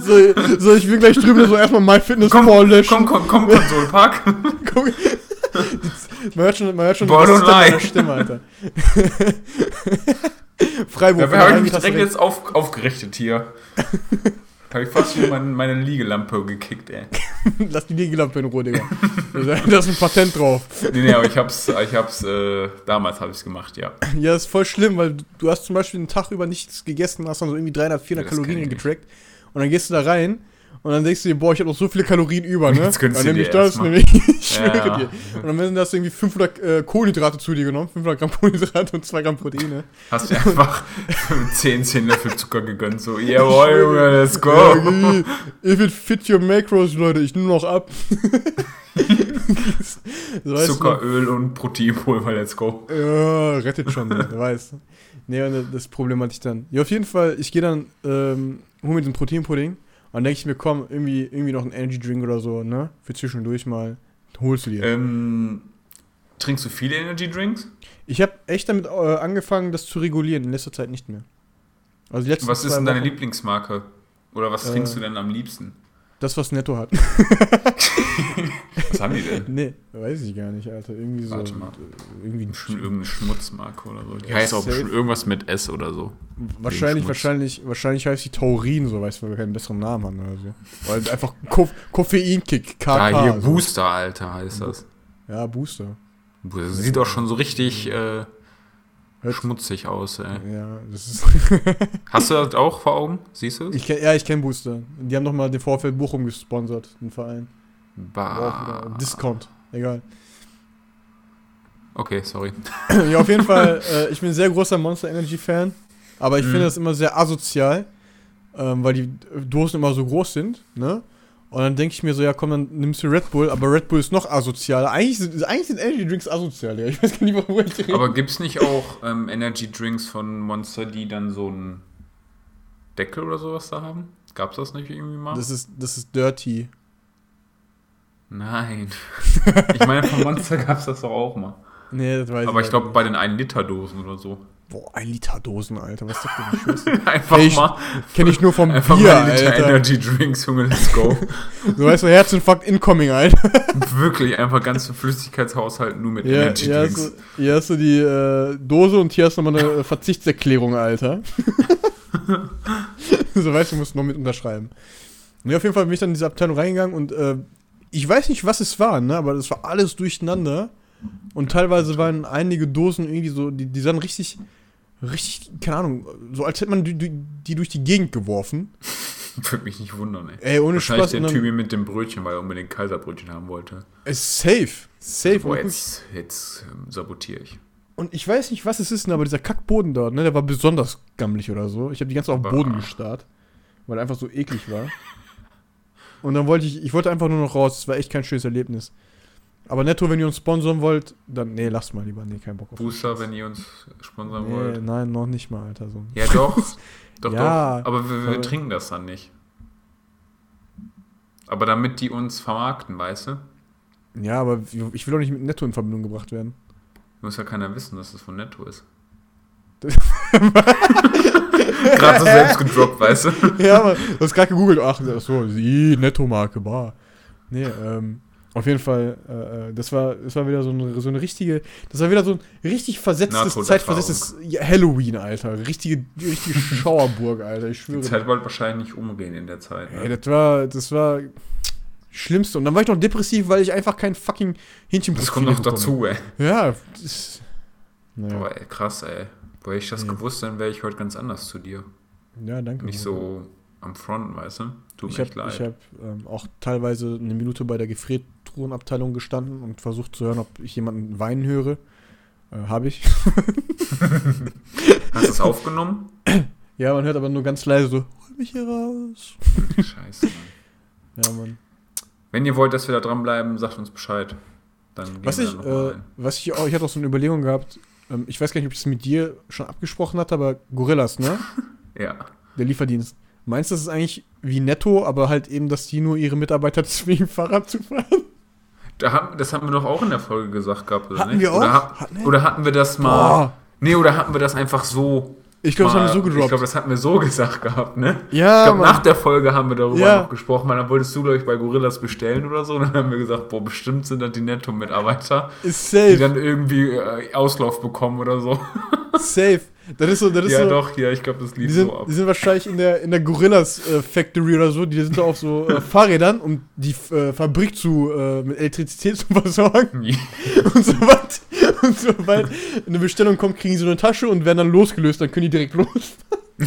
So, so, ich will gleich drüben so erstmal MyFitnessPal Komm, löschen. komm, komm, komm, Konsolpark. Komm. Man hört schon, man hört schon Boah, deine nein. Stimme, Alter. Freiburg. Dabei habe ich mich direkt jetzt auf, aufgerichtet hier. habe ich fast hier meine, meine Liegelampe gekickt, ey. Lass die Liegelampe in Ruhe, Digga. Da ist ein Patent drauf. Nee, nee, aber ich hab's, ich hab's, äh, damals habe ich's gemacht, ja. Ja, ist voll schlimm, weil du- hast zum Beispiel einen Tag über nichts gegessen, hast dann so irgendwie 300, 400 Ja, das Kalorien getrackt. Und dann gehst du da rein und dann denkst du dir, boah, ich habe noch so viele Kalorien über, ne? Jetzt dann du nämlich dir das, mal. nämlich, ich schwöre Ja. dir. Und dann werden das irgendwie 500 äh, Kohlenhydrate zu dir genommen, 500 Gramm Kohlenhydrate und 2 Gramm Proteine. Hast dir einfach 10, 10 Löffel Zucker gegönnt, so, jawohl, Junge, let's go. okay. If it fit your macros, Leute, ich nehme noch ab. so, du Zucker, noch? Öl und Proteinpulver, let's go. Ja, rettet schon, du weißt. Nee, und das Problem hatte ich dann. Ja, auf jeden Fall, ich gehe dann, ähm, hol mir den Proteinpudding dann denke ich mir, komm, irgendwie, irgendwie noch ein Energy Drink oder so, ne? Für zwischendurch mal. Holst du dir. Ähm, trinkst du viele Energy Drinks? Ich habe echt damit äh, angefangen, das zu regulieren, in letzter Zeit nicht mehr. Also Was ist denn deine Lieblingsmarke? Oder was Äh, trinkst du denn am liebsten? Das, was Netto hat. Was haben die denn? nee, weiß ich gar nicht, Alter. Irgendwie so. Warte mal. Irgendwie Bestimmt irgendeine Schmutzmarke oder so. Die Ja, heißt auch irgendwas mit S oder so. Wahrscheinlich, wahrscheinlich, wahrscheinlich heißt die Taurin so, weißt du, weil wir keinen besseren Namen haben oder so. Weil einfach Ko Koffeinkick, KK. Ah, hier so. Booster, Alter, heißt das. Ja, Booster. Das sieht auch schon so richtig äh, Hört- schmutzig aus, ey. Ja, das ist. Hast du das auch vor Augen? Siehst du es? ja, ich kenne Booster. Die haben doch mal den VfL Bochum gesponsert, den Verein. Bah. Discount. Egal. Okay, sorry. ja, auf jeden Fall, äh, ich bin ein sehr großer Monster Energy Fan, aber ich Mhm. finde das immer sehr asozial, ähm, weil die Dosen immer so groß sind, ne? Und dann denke ich mir so, ja komm, dann nimmst du Red Bull, aber Red Bull ist noch asozialer. Eigentlich sind, eigentlich sind Energy Drinks asozial, ja. Ich weiß gar nicht, worüber ich rede. Aber gibt's nicht auch ähm, Energy Drinks von Monster, die dann so einen Deckel oder sowas da haben? Gab's das nicht irgendwie mal? Das ist, das ist dirty. Nein. ich meine, von Monster gab's das doch auch mal. Nee, das weiß Aber ich leider glaube nicht. bei den 1-Liter-Dosen oder so. Boah, ein Liter Dosen, Alter. Was ist das denn? Ich. Einfach Ey, ich- mal, Kenn ich nur vom einfach Bier, mal Liter Alter. Energy Drinks, Junge, let's go. So weißt du, Herzinfarkt incoming, Alter. Wirklich, einfach ganz Flüssigkeitshaushalt nur mit Ja, Energy hier, hast Drinks. du, hier hast du die äh, Dose und hier hast du nochmal eine Verzichtserklärung, Alter. so weißt du, musst noch mit unterschreiben. Nee, auf jeden Fall bin ich dann in diese Abteilung reingegangen und äh, ich weiß nicht, was es war, ne, aber das war alles durcheinander. Und teilweise waren einige Dosen irgendwie so, die, die sahen richtig, richtig, keine Ahnung, so als hätte man die, die, durch die Gegend geworfen. Würde mich nicht wundern, ey. Ey, ohne Wahrscheinlich Spaß. der Typ mit dem Brötchen, weil er unbedingt Kaiserbrötchen haben wollte. Äh, safe. Safe. Boah, jetzt, jetzt ähm, sabotiere ich. und ich weiß nicht, was es ist, ne, aber dieser Kackboden dort, ne, der war besonders gammelig oder so. Ich habe die ganze Zeit auf den Boden gestarrt, weil er einfach so eklig war. Und dann wollte ich, ich wollte einfach nur noch raus. Das war echt kein schönes Erlebnis. Aber netto, wenn ihr uns sponsoren wollt, dann, nee, lasst mal lieber. Nee, kein Bock auf Booster, wenn ihr uns sponsern Nee, wollt. nein, noch nicht mal, Alter. So. Ja, doch. doch, Ja, doch. Aber wir, wir trinken das dann nicht. Aber damit die uns vermarkten, weißt du? Ja, aber ich will doch nicht mit Netto in Verbindung gebracht werden. Muss ja keiner wissen, dass das von Netto ist. Gerade so selbst gedroppt, weißt du? ja, aber du hast gerade gegoogelt. Ach, so, sie, Netto-Marke, bar. Nee, ähm, auf jeden Fall, äh, äh, das war, das war wieder so eine, so eine richtige, das war wieder so ein richtig versetztes, zeitversetztes Halloween, Alter. Richtige, richtige Schauerburg, Alter, ich Die schwöre. Zeit wollte wahrscheinlich umgehen in der Zeit. Ey, Ne? das war, das war Schlimmste. Und dann war ich noch depressiv, weil ich einfach kein fucking Hähnchen Das kommt noch dazu, ey. Ja, das, naja. Aber ey, krass, ey. Wäre ich das Ja. gewusst, dann wäre ich heute ganz anders zu dir. ja, danke. Nicht so am Front, weißt du? Tut Ich mir habe leid. ich hab, ähm, auch teilweise eine Minute bei der Gefriertruhenabteilung gestanden und versucht zu hören, ob ich jemanden weinen höre. Äh, habe ich. Hast du es aufgenommen? Ja, man hört aber nur ganz leise so, hol mich hier raus. Scheiße, Mann. Ja, Mann. Wenn ihr wollt, dass wir da dranbleiben, sagt uns Bescheid. Dann gehen Was wir ich, äh, was ich auch, ich hatte auch so eine Überlegung gehabt, ähm, ich weiß gar nicht, ob ich es mit dir schon abgesprochen hatte, aber Gorillas, ne? Ja. Der Lieferdienst. Meinst du, das ist eigentlich wie netto, aber halt eben, dass die nur ihre Mitarbeiter zwingen, Fahrrad zu fahren? Da haben, das haben wir doch auch in der Folge gesagt gehabt, oder Hatten nicht? wir auch? Oder, ha Hatten wir? oder hatten wir das mal. Boah, Nee, oder hatten wir das einfach so. ich glaube, das haben wir so mal- Ich gedroppt. glaube, das hatten wir so gesagt gehabt, ne? ja, Ich glaube, nach der Folge haben wir darüber Ja. noch gesprochen, weil dann wolltest du, glaube ich, bei Gorillas bestellen oder so. Und dann haben wir gesagt, boah, bestimmt sind das die Netto-Mitarbeiter, ist die safe, dann irgendwie äh, Auslauf bekommen oder so. safe. Das ist so, das ist ja, so, doch, ja, ich glaube, das lief Die sind, so ab. die sind wahrscheinlich in der, in der Gorillas äh, Factory oder so. Die sind da auf so äh, Fahrrädern, um die äh, Fabrik zu, äh, mit Elektrizität zu versorgen. Und sobald, und sobald eine Bestellung kommt, kriegen sie so eine Tasche und werden dann losgelöst. Dann können die direkt los. Die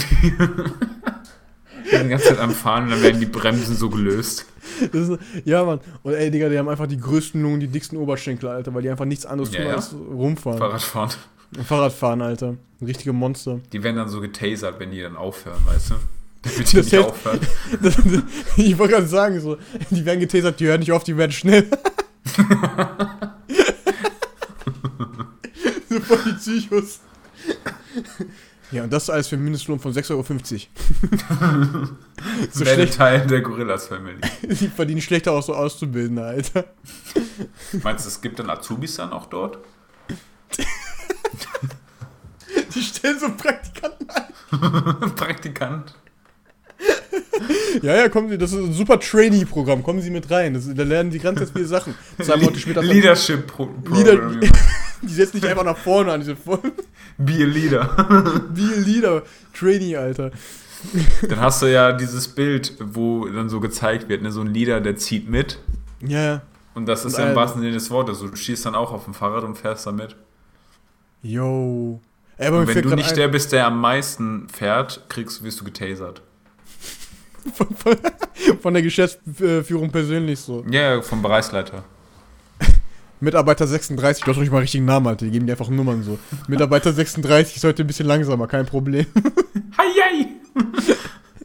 sind die ganze Zeit am Fahren und dann werden die Bremsen so gelöst. Ist, ja, Mann. Und ey, Digga, die haben einfach die größten Lungen, die dicksten Oberschenkel, Alter, weil die einfach nichts anderes Ja, tun ja. als rumfahren. Fahrradfahren. Fahrradfahren, Alter. Richtige Monster. Die werden dann so getasert, wenn die dann aufhören, weißt du? Damit die Das nicht heißt- aufhören. Das, ich wollte gerade sagen, so, die werden getasert, die hören nicht auf, die werden schnell. so voll die Psychos. Ja, und das alles für einen Mindestlohn von 6,50 Euro. so schlecht, Teil der Gorillas-Family. die verdienen schlechter auch so Auszubildende, Alter. Meinst du, es gibt dann Azubis dann auch dort? Die stellen so Praktikanten ein. Praktikant. Ja, ja, kommen Sie, das ist ein super Trainee-Programm. Kommen Sie mit rein. Das, da lernen Sie ganz, ganz viele Sachen. Zwei Monate später. Leadership Pro Leader-. Die setzen nicht einfach nach vorne an, diese voll. Be a Leader. Wie Leader. Trainee, Alter. Dann hast du ja dieses Bild, wo dann so gezeigt wird, ne, so ein Leader, der zieht mit. Ja, ja. Und das ist Und ja im wahrsten Sinne des Wortes. Du stehst dann auch auf dem Fahrrad und fährst da mit. Yo. Ey, aber wenn du nicht ein, der bist, der am meisten fährt, kriegst, wirst du getasert. von, von, von der Geschäftsführung persönlich so. Ja, vom Bereichsleiter. Mitarbeiter 36, du hast doch nicht mal einen richtigen Namen, Alter. Die geben dir einfach Nummern so. Mitarbeiter 36 ist heute ein bisschen langsamer, kein Problem. Hi, hi.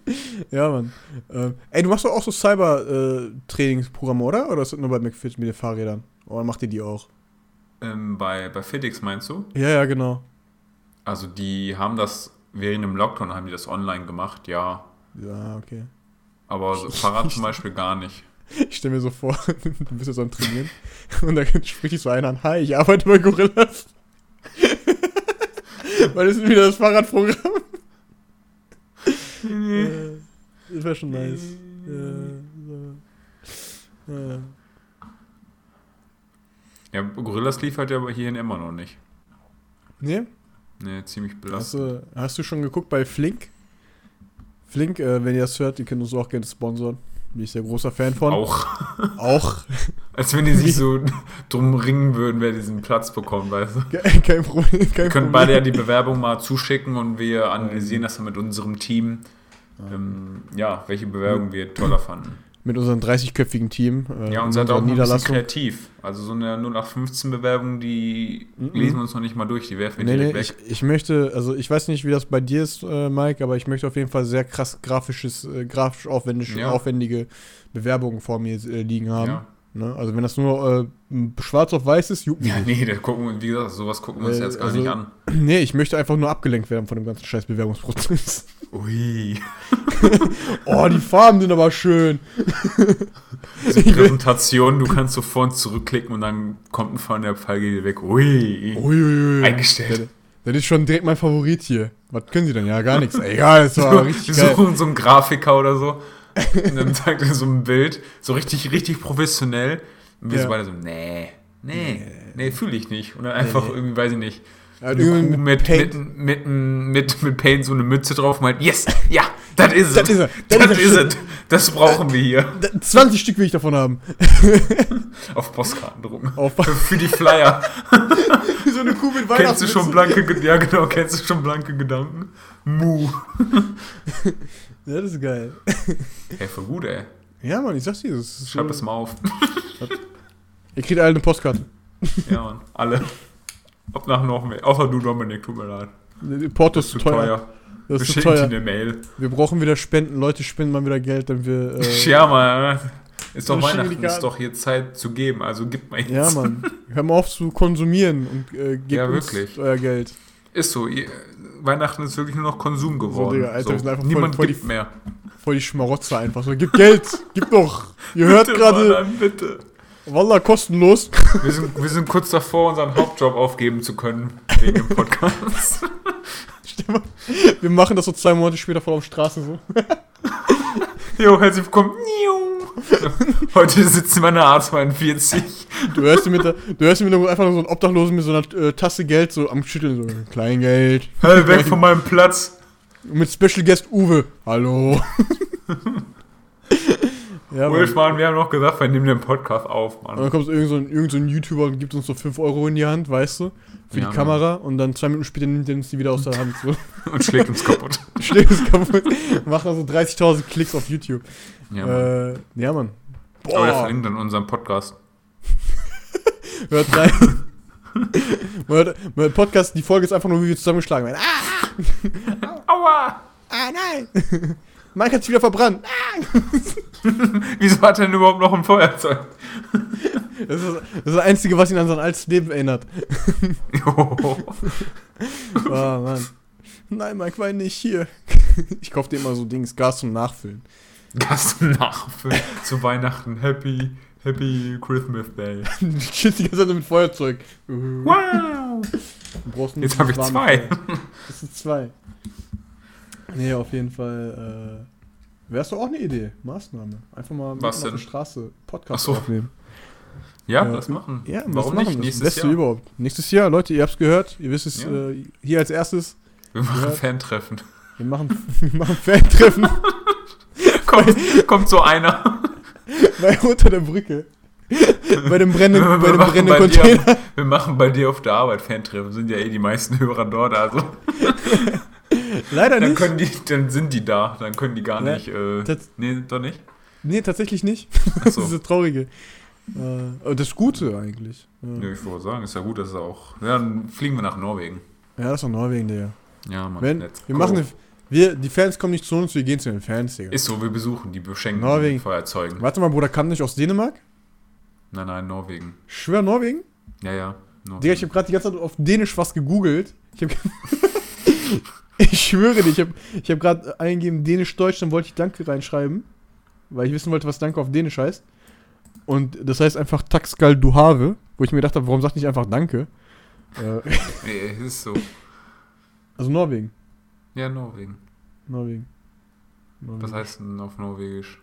ja, Mann. Ähm, ey, du machst doch auch so Cyber-Trainingsprogramme, oder? Oder ist das nur bei McFit mit den Fahrrädern? Oder macht ihr die auch? Ähm, bei, bei FedEx meinst du? Ja, ja, genau. Also die haben das während dem Lockdown haben die das online gemacht, ja. Ja, okay. Aber so Fahrrad zum Beispiel gar nicht. Ich stelle mir so vor, du bist ja so am Trainieren und dann spricht dich so einer an, hi, ich arbeite bei Gorillas. Weil das ist wieder das Fahrradprogramm. Äh, das wäre schon nice. Ja, so. ja. Ja, Gorillas liefert ja aber hierhin immer noch nicht. Nee? Nee, ziemlich Hast belastend. du, hast du schon geguckt bei Flink? Flink, äh, wenn ihr das hört, die können uns auch gerne sponsern. Bin ich sehr großer Fan von. Auch. Auch. Als wenn die sich so drum ringen würden, wer diesen Platz bekommt, weißt du? Ke- kein Problem. Kein Wir können beide ja die Bewerbung mal zuschicken und wir analysieren das dann mit unserem Team. Ähm, ja, welche Bewerbung wir toller fanden. Mit unserem 30-köpfigen Team. Äh, Ja, und seid auch ein bisschen kreativ. Also so eine 0815-Bewerbung, die Mhm. lesen wir uns noch nicht mal durch, die werfen wir Nee, nee, direkt ich, weg. ich möchte, also ich weiß nicht, wie das bei dir ist, äh, Mike, aber ich möchte auf jeden Fall sehr krass grafisches, äh, grafisch aufwendig, Ja. aufwendige Bewerbungen vor mir äh, liegen haben. Ja. Ne? Also wenn das nur äh, schwarz auf weiß ist, juckt mich ja, nee, da gucken wir, wie gesagt, sowas gucken wir uns Äh, jetzt gar also- nicht an. Nee, ich möchte einfach nur abgelenkt werden von dem ganzen scheiß Bewerbungsprozess. Ui. Oh, die Farben sind aber schön. Diese Präsentation, du kannst so vor und zurückklicken und dann kommt ein von der Pfeil geht weg. Ui. Uiuiui. Eingestellt. Das ist schon direkt mein Favorit hier. Was können sie denn? Ja, gar nichts. Egal, das war richtig geil. suchen so einen Grafiker oder so. Und dann zeigt er so ein Bild, so richtig, richtig professionell. Und wir Ja. so beide so, nee, nee, nee, fühle ich nicht. Und dann einfach Nee. irgendwie, weiß ich nicht, eine Kuh mit, Paint- mit, mit, mit, mit Paint so eine Mütze drauf meint, yes, ja, das ist es. Das ist er. Das Das ist er. ist es. Das brauchen wir hier. Da- 20 Stück will ich davon haben. Auf Postkarten drucken. Auf Für, für die Flyer. so eine Kuh mit Kennst du schon blanke, ja genau, kennst du schon blanke Gedanken? Mu. Ja, das ist geil. Ey, voll gut, ey. Ja, Mann, ich sag's dir. Das ist Schreib so- das mal auf. Ihr kriegt alle eine Postkarte. Ja, Mann. Alle. Ob nach noch mehr. Außer du, Dominik, tut mir leid. Die Porto ist zu teuer. Das Wir ist zu schicken dir teuer. eine Mail. Wir brauchen wieder Spenden. Leute spenden mal wieder Geld, dann wir. Äh, Ja, Mann. Ist doch wir Weihnachten, ist doch hier Zeit zu geben, also gib mal jetzt. ja, Mann. Hör mal auf zu konsumieren und äh, gebt Ja, uns euer Geld. Ist so, ihr, Weihnachten ist wirklich nur noch Konsum geworden. Digga, Alter, wir sind einfach voll- Niemand voll gibt die- mehr. Voll die Schmarotzer einfach so. Gib Geld! Gib doch! Ihr hört gerade. Bitte. Wallah, kostenlos. Wir sind, wir sind kurz davor, unseren Hauptjob aufgeben zu können, wegen dem Podcast. Mal, Wir machen das so zwei Monate später vor der Straße so. Jo, herzlich willkommen. Heute sitzen wir in der A42. Du hörst mit der, du hörst mit der, einfach so einen Obdachlosen mit so einer äh, Tasse Geld so am Schütteln, so Kleingeld. Hey, weg von meinem Platz. Und mit Special Guest Uwe. Hallo. ja, Mann. Ulf, Mann, wir haben noch gesagt, wir nehmen den Podcast auf, Und dann Mann. kommt so irgend so ein, irgend so ein YouTuber und gibt uns so 5 Euro in die Hand, weißt du? Für Ja, die Kamera. Und dann zwei Minuten später nimmt er uns die wieder aus der Hand. So. Und schlägt uns kaputt. Schlägt es kaputt. Macht also 30.000 Klicks auf YouTube. Ja, Mann. äh, ja, Mann. Aber der Boah, verlinkt dann unseren Podcast. hört rein. man hört, man hört Podcast, die Folge ist einfach nur, wie wir zusammengeschlagen werden. Ah, Aua! ah nein. Mike hat sich wieder verbrannt. Wieso hat er denn überhaupt noch ein Feuerzeug? Das ist, das ist das Einzige, was ihn an sein altes Leben erinnert. Jo. Oh, Mann. Nein, Mike, wein nicht hier. Ich kauf dir immer so Dings, Gas zum Nachfüllen. Gast nachfüllen zu Weihnachten. Happy, Happy Christmas Day. Du chillst die ganze Zeit mit Feuerzeug. Du Wow! Jetzt habe ich zwei. Feuer. Das sind zwei. Nee, auf jeden Fall. Äh, Wärst du auch eine Idee? Maßnahme. Einfach mal Was auf der Straße Podcast so. aufnehmen. Ja, Ja. das machen. Ja, Warum das nicht? machen. Das Nächstes Jahr. überhaupt. Nächstes Jahr, Leute, ihr habt's gehört. Ihr wisst es Ja. äh, hier als erstes. Wir machen. Fan-Treffen. Wir machen, wir machen Fan-Treffen kommt, kommt so einer. bei unter der Brücke. bei dem brennenden, Wir bei dem machen brennenden bei dir- Container. Wir machen bei dir auf der Arbeit Fan-Treffen. Sind ja eh die meisten Hörer dort. Also Leider Dann, nicht. können die, dann sind die da. Dann können die gar Ne, nicht. Äh, nee, doch nicht. Nee, tatsächlich nicht. Das ist das Traurige. Äh, aber das Gute eigentlich. Ja, Ja, ich wollte sagen, ist ja gut, dass es auch. Ja, dann fliegen wir nach Norwegen. ja das ist doch Norwegen, Digga. Ja, Mann. Wenn, wir go. machen eine, wir, die Fans kommen nicht zu uns, wir gehen zu den Fans, Digga. Ist so, wir besuchen die beschenken Norwegen. Feuerzeugen. Warte mal, Bruder, kam nicht aus Dänemark? Nein, nein, Norwegen. Ich schwör, Norwegen? Ja, ja. Norwegen. Digga, ich habe gerade die ganze Zeit auf Dänisch was gegoogelt. Ich habe Ich schwöre dir, ich habe ich hab gerade eingegeben Dänisch-Deutsch, dann wollte ich Danke reinschreiben, weil ich wissen wollte, was Danke auf Dänisch heißt. Und das heißt einfach Taxgal du have, wo ich mir gedacht habe, warum sagt nicht einfach Danke? Äh, Nee, ist so. also Norwegen. Ja, Norwegen. Norwegen. Norwegen. Was heißt denn auf Norwegisch?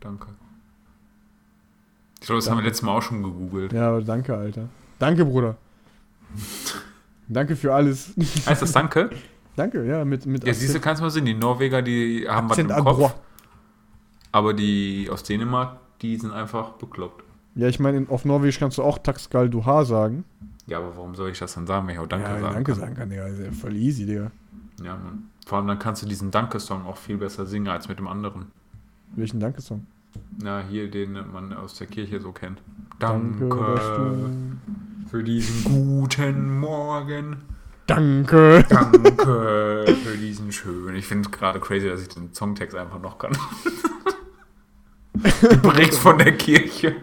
Danke. Ich glaube, das haben wir Danke. letztes Mal auch schon gegoogelt. Ja, aber danke, Alter. Danke, Bruder. danke für alles. Heißt das Danke? danke, ja, mit, mit Ja, siehst du, kannst du mal sehen, die Norweger, die haben was Akzent im Kopf, Adroit. aber die aus Dänemark, die sind einfach bekloppt. Ja, ich meine, auf Norwegisch kannst du auch Taxgal du ha sagen. Ja, aber warum soll ich das dann sagen, wenn ich auch Danke ja, sagen danke kann? sagen kann, Digga. Ist ja voll easy, Digga. Ja, Mann. Vor allem dann kannst du diesen Danke-Song auch viel besser singen als mit dem anderen. Welchen Danke-Song? Na, hier, den man aus der Kirche so kennt. Danke, Danke, für diesen guten Morgen. Danke. Danke für diesen schönen. Ich finde es gerade crazy, dass ich den Songtext einfach noch kann. Bericht von der Kirche.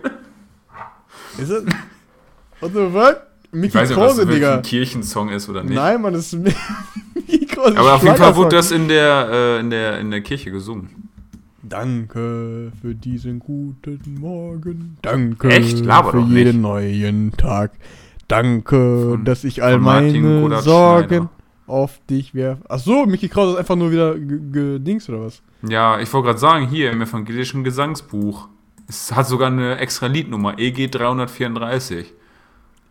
Ist es? What the fuck? Ich Mickey weiß nicht, ob das Digga. ein Kirchensong ist oder nicht. Nein, Mann, das ist Krause. Aber auf jeden Fall wurde das in der, äh, in der, in der Kirche gesungen. Danke für diesen guten Morgen. Danke Echt? Laber für doch nicht. jeden neuen Tag. Danke, Von- dass ich all meine Sorgen auf dich werfe. Ach so, Mickey Krause ist einfach nur wieder ge- gedings oder was? Ja, ich wollte gerade sagen, hier im evangelischen Gesangsbuch. Es hat sogar eine extra Liednummer, EG 334.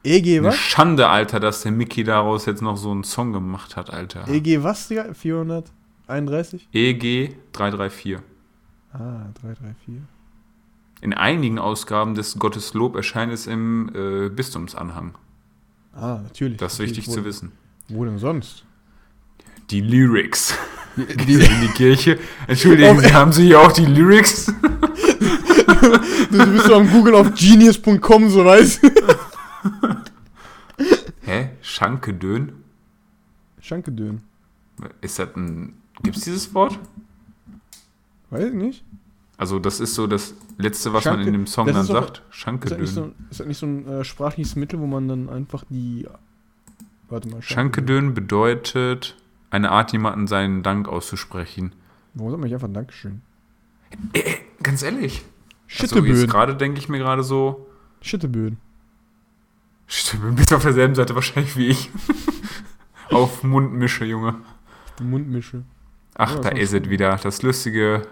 EG Eine was? Schande, Alter, dass der Mickey daraus jetzt noch so einen Song gemacht hat, Alter. EG was, Digga? 431? EG 334. Ah, 334. In einigen Ausgaben des Gotteslob erscheint es im äh, Bistumsanhang. Ah, natürlich. Das ist natürlich. wichtig wo, zu wissen. Wo denn sonst? Die Lyrics. Die, Die in die Kirche. Entschuldigen Oh, Sie, haben Sie hier auch die Lyrics? du, bist so am Google auf genius.com, so weißt? Schankedön? Schankedön. Ist das ein. Gibt's dieses Wort? Weiß ich nicht. Also, das ist so das Letzte, was Schanke- man in dem Song dann sagt. Ist das nicht Schankedön. so, ist das nicht so ein äh, sprachliches Mittel, wo man dann einfach die. Warte mal. Schankedön bedeutet, eine Art, jemanden seinen Dank auszusprechen. Warum sagt man nicht einfach Dankeschön? Ganz ehrlich. Also jetzt Schitteböen. gerade denke ich mir gerade so. Schitteböen. Stimmt, bist auf derselben Seite wahrscheinlich wie ich. auf Mundmische, Junge. Mundmische. Ach, Ja, da ist es wieder. Das lustige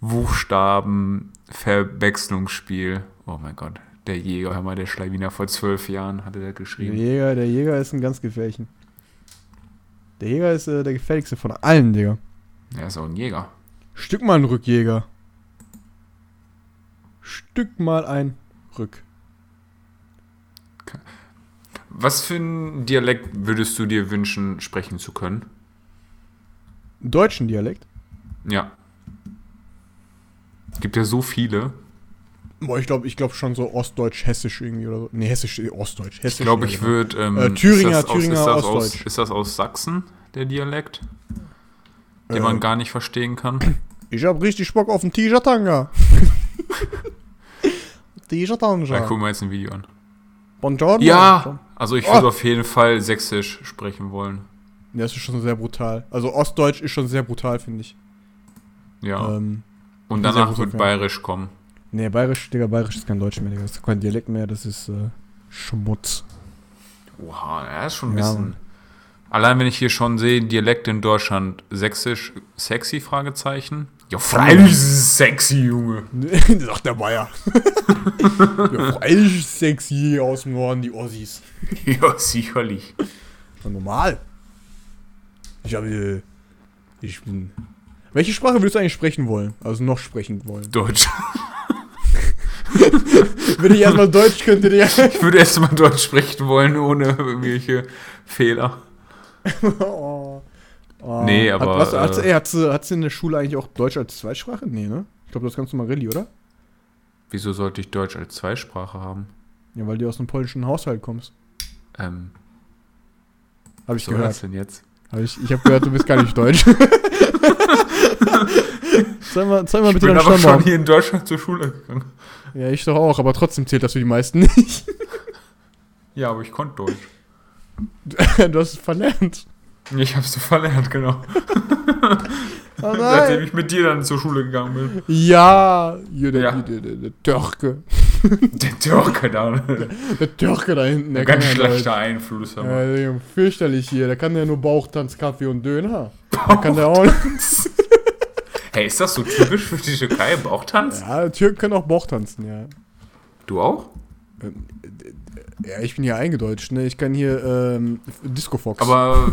Buchstaben-Verwechslungsspiel. Oh mein Gott. Der Jäger, hör mal, der Schlawiner vor zwölf Jahren hatte der Der geschrieben. Jäger, der Jäger ist ein ganz gefährlichen. Der Jäger ist äh, der gefährlichste von allen, Digga. Er ist auch ein Jäger. Stück mal ein Rückjäger. Stück mal ein Rück. Was für ein Dialekt würdest du dir wünschen, sprechen zu können? Deutschen Dialekt. Ja. Es gibt ja so viele. Boah, ich glaube ich glaub schon so Ostdeutsch-Hessisch irgendwie oder so. Nee, Hessisch, äh, Ostdeutsch. Hessisch Ich glaube, ich würde. Ähm, Äh, Thüringer, ist das aus, Thüringer, ist das aus, Ostdeutsch. ist das aus Sachsen, der Dialekt? Den Äh, man gar nicht verstehen kann. Ich hab richtig Bock auf einen Tiger-Tanga. Da Tiger-Tanga. gucken wir jetzt ein Video an. Buongiorno. Ja! Also ich Oh. würde auf jeden Fall sächsisch sprechen wollen. Ja, das ist schon sehr brutal. Also Ostdeutsch ist schon sehr brutal, finde ich. Ja. Ähm, Und danach wird Fan. bayerisch kommen. nee, bayerisch, Digga, bayerisch ist kein Deutsch mehr, Digga. Das ist kein Dialekt mehr, das ist äh, Schmutz. Oha, er ist schon ein Ja, bisschen. Mann. Allein wenn ich hier schon sehe, Dialekt in Deutschland, sächsisch, sexy, Fragezeichen. Ja, freilich ist es sexy, Junge. Sagt der Bayer. ja, freilich sexy aus dem Norden, die Ossis. ja, sicherlich. Ja, normal. Ich habe. äh, Ich bin. Welche Sprache würdest du eigentlich sprechen wollen? Also noch sprechen wollen. Deutsch. Wenn ich erstmal Deutsch könnte, Digga. Ich würde erst mal Deutsch sprechen wollen, ohne irgendwelche Fehler. oh. Oh. Nee, aber, Hat, was, hat, äh, ey, hat, sie, hat sie in der Schule eigentlich auch Deutsch als Zweitsprache? Nee, ne? Ich glaube, das kannst du mal Rilli, oder? Wieso sollte ich Deutsch als Zweisprache haben? Ja, weil du aus einem polnischen Haushalt kommst. Ähm, Habe ich so was gehört. denn jetzt? Hab ich ich habe gehört, du bist gar nicht deutsch. zeig mal, zeig mal Ich bitte bin deinen aber schon Stammbaum. hier in Deutschland zur Schule gegangen. Ja, ich doch auch, aber trotzdem zählt das für die meisten nicht. Ja, aber ich konnte Deutsch. du hast es verlernt. Ich hab's so verlernt, genau. Oh Seitdem ich mit dir dann zur Schule gegangen bin. Ja, hier, der, Ja. Der, der, der Türke. Der Türke da. Der Türke da hinten, der Ganz kann ja schlechter Einfluss. Deutsch. Aber. Ja, fürchterlich hier. Der kann ja nur Bauchtanz, Kaffee und Döner. Der kann der auch. Hey, ist das so typisch für die Türkei? Bauchtanz? Ja, Türken können auch Bauchtanzen, ja. Du auch? Ja, ich bin hier eingedeutscht, ne? Ich kann hier ähm, Disco Fox. Aber,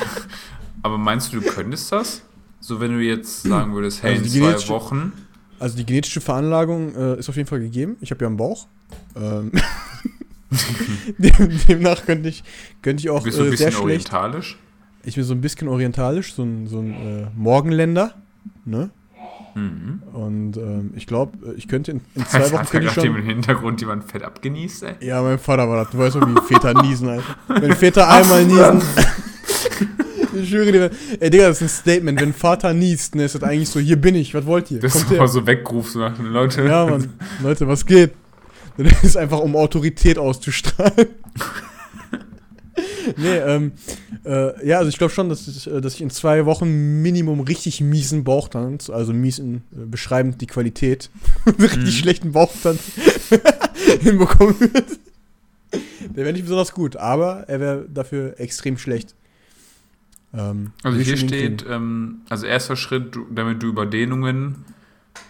aber meinst du, du könntest das? So, wenn du jetzt sagen würdest, hey, Also in zwei Wochen. Also die genetische Veranlagung äh, ist auf jeden Fall gegeben. Ich habe ja einen Bauch. Ähm, dem, demnach könnte ich, könnte ich auch Bist du ein äh, bisschen schlecht. orientalisch? Ich bin so ein bisschen orientalisch, so ein, so ein äh, Morgenländer. Ne? Mhm. Und ähm, ich glaube, ich könnte in, in zwei Das Wochen hat ich gerade im. Hintergrund jemand fett abgenießt, ey. Ja, mein Vater war das. Du weißt doch, wie Väter niesen, Alter. Wenn Väter einmal niesen. ich schwöre dir. Ey, Digga, das ist ein Statement. Wenn Vater niest, ne, ist das eigentlich so: Hier bin ich, was wollt ihr? Das Kommt ist mal so weggerufen nach den Leute. Ja, Mann. Leute, was geht? Das ist einfach, um Autorität auszustrahlen. Nee, ähm, äh, ja, also ich glaube schon, dass ich, äh, dass ich in zwei Wochen Minimum richtig miesen Bauchtanz, also miesen, äh, beschreibend die Qualität, richtig Mhm. schlechten Bauchtanz hinbekommen würde. Der wäre nicht besonders gut, aber er wäre dafür extrem schlecht. Ähm, Also hier steht, ähm, also erster Schritt, damit du Überdehnungen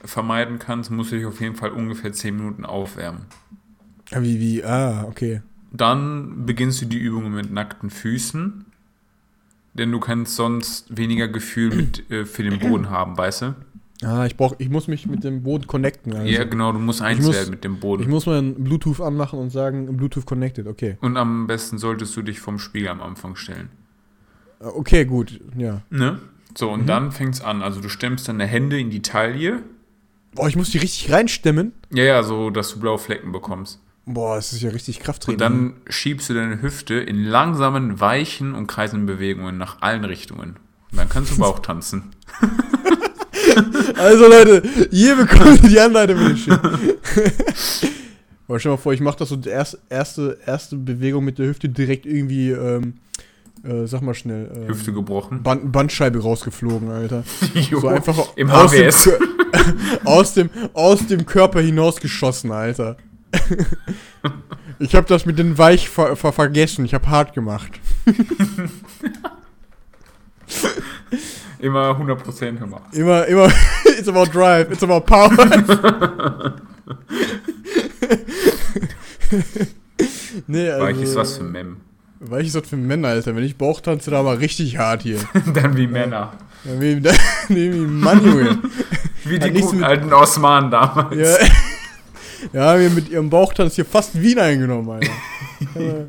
vermeiden kannst, musst du dich auf jeden Fall ungefähr 10 Minuten aufwärmen. Wie, wie, ah, okay. Dann beginnst du die Übungen mit nackten Füßen, denn du kannst sonst weniger Gefühl mit, äh, für den Boden haben, weißt du? Ah, ich brauch, ich muss mich mit dem Boden connecten. Also. Ja, genau, du musst eins muss- werden mit dem Ich Boden. muss meinen Bluetooth anmachen und sagen, Bluetooth connected, okay. Und am besten solltest du dich vom Spiegel am Anfang stellen. Äh, Okay, gut, ja. Ne? So, und Mhm. dann fängt's an. Also du stemmst deine Hände in die Taille. Boah, ich muss die richtig reinstemmen. Ja, ja, so, dass du blaue Flecken bekommst. Boah, das ist ja richtig Krafttraining. Und dann schiebst du deine Hüfte in langsamen, weichen und kreisenden Bewegungen nach allen Richtungen. Und dann kannst du Bauch tanzen. Also Leute, hier bekommt ihr die Anleitung für den Shit. Stell mal vor, ich mache das so die erste, erste, erste Bewegung mit der Hüfte direkt irgendwie, ähm, äh, sag mal schnell, ähm, Hüfte gebrochen. Band, Bandscheibe rausgeflogen, Alter. Jo, So einfach Im aus dem, HWS. Kör- aus, dem, aus dem Körper hinausgeschossen, Alter. Ich habe das mit den Weich ver ver vergessen. Ich habe hart gemacht. Immer 100% gemacht. Immer, immer, it's about drive, it's about power. nee, also. Weich ist was für Mem. Weich ist was für Männer, Alter. Wenn ich Bauch tanze, da aber richtig hart hier. Dann wie Männer. Ja, wie, wie, wie Junge. Wie die guten alten Osmanen damals. Ja, ja, wir mit ihrem Bauchtanz hier fast Wien eingenommen, Alter.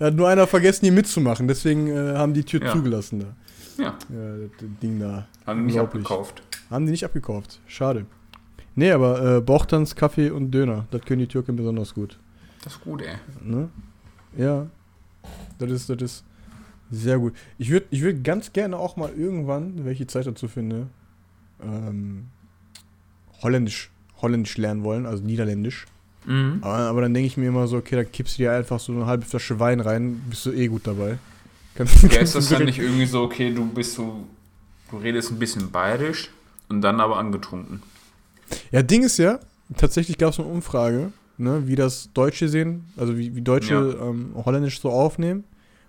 Da hat nur einer vergessen, hier mitzumachen. Deswegen äh, haben die Tür Ja. zugelassen da. Ja. Ja, das Ding da. Haben nicht Unglaublich. abgekauft. Haben die nicht abgekauft. Schade. Nee, aber äh, Bauchtanz, Kaffee und Döner, das können die Türken besonders gut. Das ist gut, ey. Ne? Ja. Das ist, das ist sehr gut. Ich würde ich würd ganz gerne auch mal irgendwann, welche Zeit dazu finde, ähm, Holländisch, Holländisch lernen wollen, also Niederländisch. Mhm. Aber, aber dann denke ich mir immer so, okay, da kippst du dir einfach so eine halbe Flasche Wein rein, bist du eh gut dabei. Kannst, Ja, ist das dann nicht irgendwie so, okay, du bist so, du redest ein bisschen bayerisch und dann aber angetrunken. Ja, Ding ist ja, tatsächlich gab es eine Umfrage, ne, wie das Deutsche sehen, also wie, wie Deutsche ähm, Holländisch so aufnehmen.